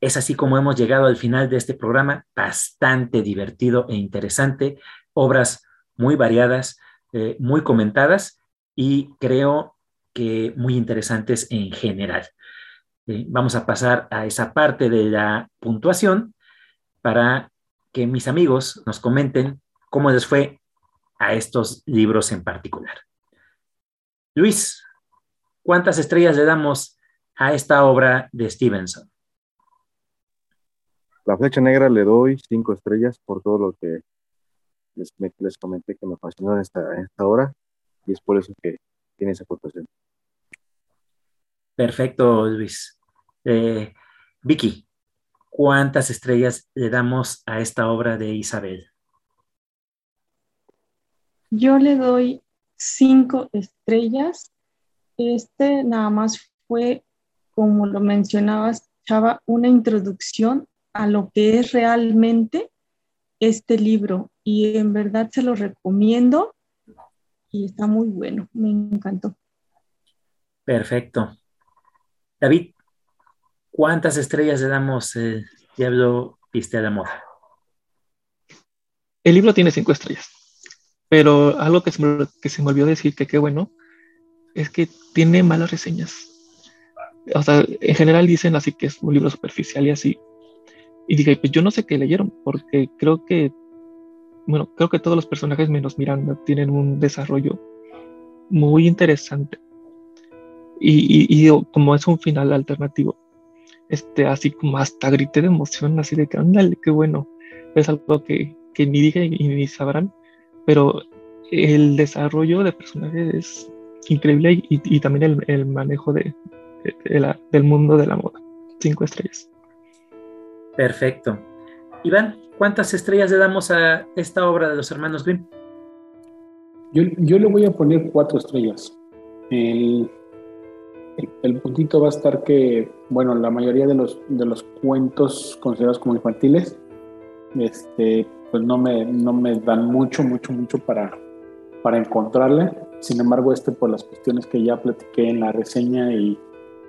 es así como hemos llegado al final de este programa, bastante divertido e interesante, obras muy variadas, eh, muy comentadas y creo que muy interesantes en general. Eh, vamos a pasar a esa parte de la puntuación para que mis amigos nos comenten cómo les fue a estos libros en particular. Luis, ¿cuántas estrellas le damos a esta obra de Stevenson? La flecha negra le doy cinco estrellas por todo lo que les, les comenté que me fascinó en esta, esta obra y es por eso que tiene esa puntuación. Perfecto, Luis. Eh, Vicky, ¿cuántas estrellas le damos a esta obra de Isabel? Yo le doy cinco estrellas. Este nada más fue, como lo mencionabas, Chava, una introducción a lo que es realmente este libro. Y en verdad se lo recomiendo y está muy bueno, me encantó. Perfecto. David, ¿cuántas estrellas le damos el Diablo Viste a la Moda? El libro tiene cinco estrellas. Pero algo que se, me, que se me olvidó decir, que qué bueno, es que tiene malas reseñas. O sea, en general dicen así que es un libro superficial y así. Y dije, pues yo no sé qué leyeron, porque creo que, bueno, creo que todos los personajes menos Miranda tienen un desarrollo muy interesante. Y, como es un final alternativo, este, así como hasta grité de emoción, así de que, ándale, qué bueno. Es algo que, que ni dije ni sabrán, pero el desarrollo de personajes es increíble y, y también el, el manejo de, de la, del mundo de la moda. Cinco estrellas. Perfecto. Iván, ¿cuántas estrellas le damos a esta obra de los hermanos Grimm? Yo, yo le voy a poner cuatro estrellas. El, el, puntito va a estar que, bueno, la mayoría de los, de los cuentos considerados como infantiles, este, pues no me, no me dan mucho, mucho, mucho para, para encontrarle. Sin embargo, este por las cuestiones que ya platiqué en la reseña y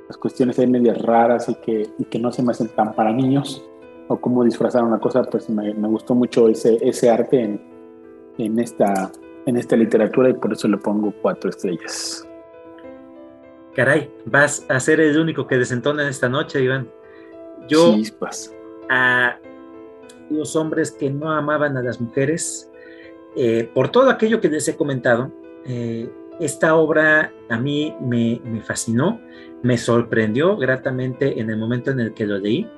las cuestiones ahí medias raras y que, y que no se me hacen tan para niños, o cómo disfrazar una cosa, pues me, me gustó mucho ese, ese arte en, en, esta, en esta literatura y por eso le pongo cuatro estrellas. Caray, vas a ser el único que desentona esta noche, Iván. Yo, pues. a los hombres que no amaban a las mujeres, eh, por todo aquello que les he comentado, eh, esta obra a mí me, me, fascinó, me sorprendió gratamente en el momento en el que lo leí.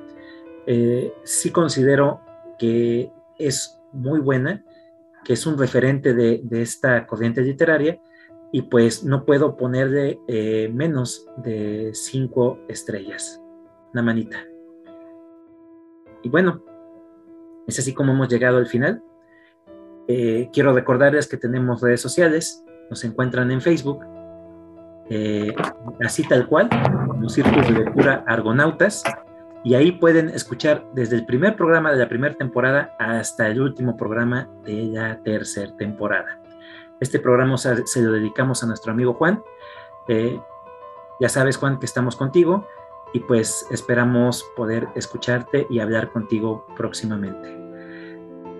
Eh, sí considero que es muy buena, que es un referente de, de esta corriente literaria y pues no puedo ponerle eh, menos de cinco estrellas, una manita. Y bueno, es así como hemos llegado al final. Eh, quiero recordarles que tenemos redes sociales, nos encuentran en Facebook, eh, así tal cual, como Círculos de Lectura Argonautas, y ahí pueden escuchar desde el primer programa de la primera temporada hasta el último programa de la tercera temporada. Este programa se lo dedicamos a nuestro amigo Juan. Eh, ya sabes, Juan, que estamos contigo y pues esperamos poder escucharte y hablar contigo próximamente.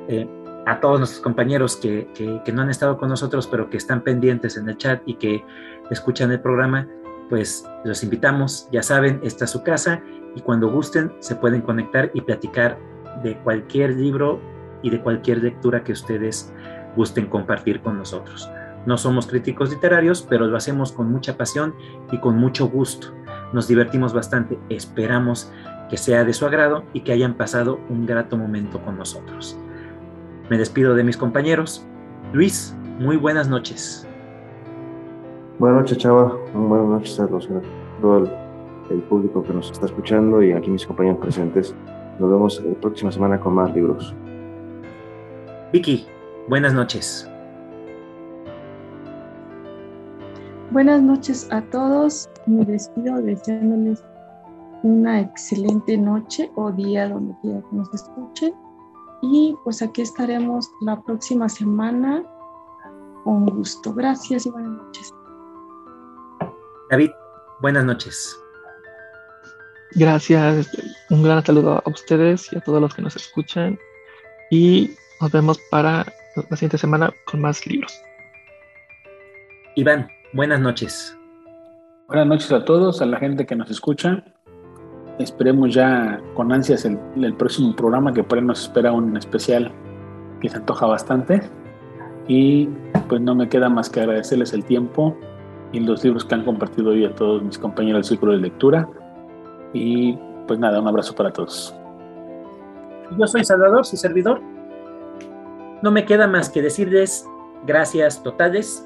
Eh, a todos nuestros compañeros que, que, no han estado con nosotros, pero que están pendientes en el chat y que escuchan el programa, pues los invitamos, ya saben, esta es su casa y cuando gusten se pueden conectar y platicar de cualquier libro y de cualquier lectura que ustedes gusten compartir con nosotros. No somos críticos literarios, pero lo hacemos con mucha pasión y con mucho gusto. Nos divertimos bastante. Esperamos que sea de su agrado y que hayan pasado un grato momento con nosotros. Me despido de mis compañeros. Luis, muy buenas noches. Buenas noches, Chava. Buenas noches a todo el, el público que nos está escuchando y aquí mis compañeros presentes. Nos vemos la próxima semana con más libros. Vicky, buenas noches. Buenas noches a todos. Me despido deseándoles una excelente noche o día donde quiera que nos escuchen. Y pues aquí estaremos la próxima semana con gusto. Gracias y buenas noches. David, buenas noches. Gracias. Un gran saludo a ustedes y a todos los que nos escuchan. Y nos vemos para la siguiente semana con más libros. Iván, buenas noches. Buenas noches a todos, a la gente que nos escucha. Esperemos ya con ansias el, el próximo programa que por ahí nos espera un especial que se antoja bastante. Y pues no me queda más que agradecerles el tiempo y los libros que han compartido hoy a todos mis compañeros del círculo de lectura. Y pues nada, un abrazo para todos. Yo soy Salvador, su servidor. No me queda más que decirles gracias totales.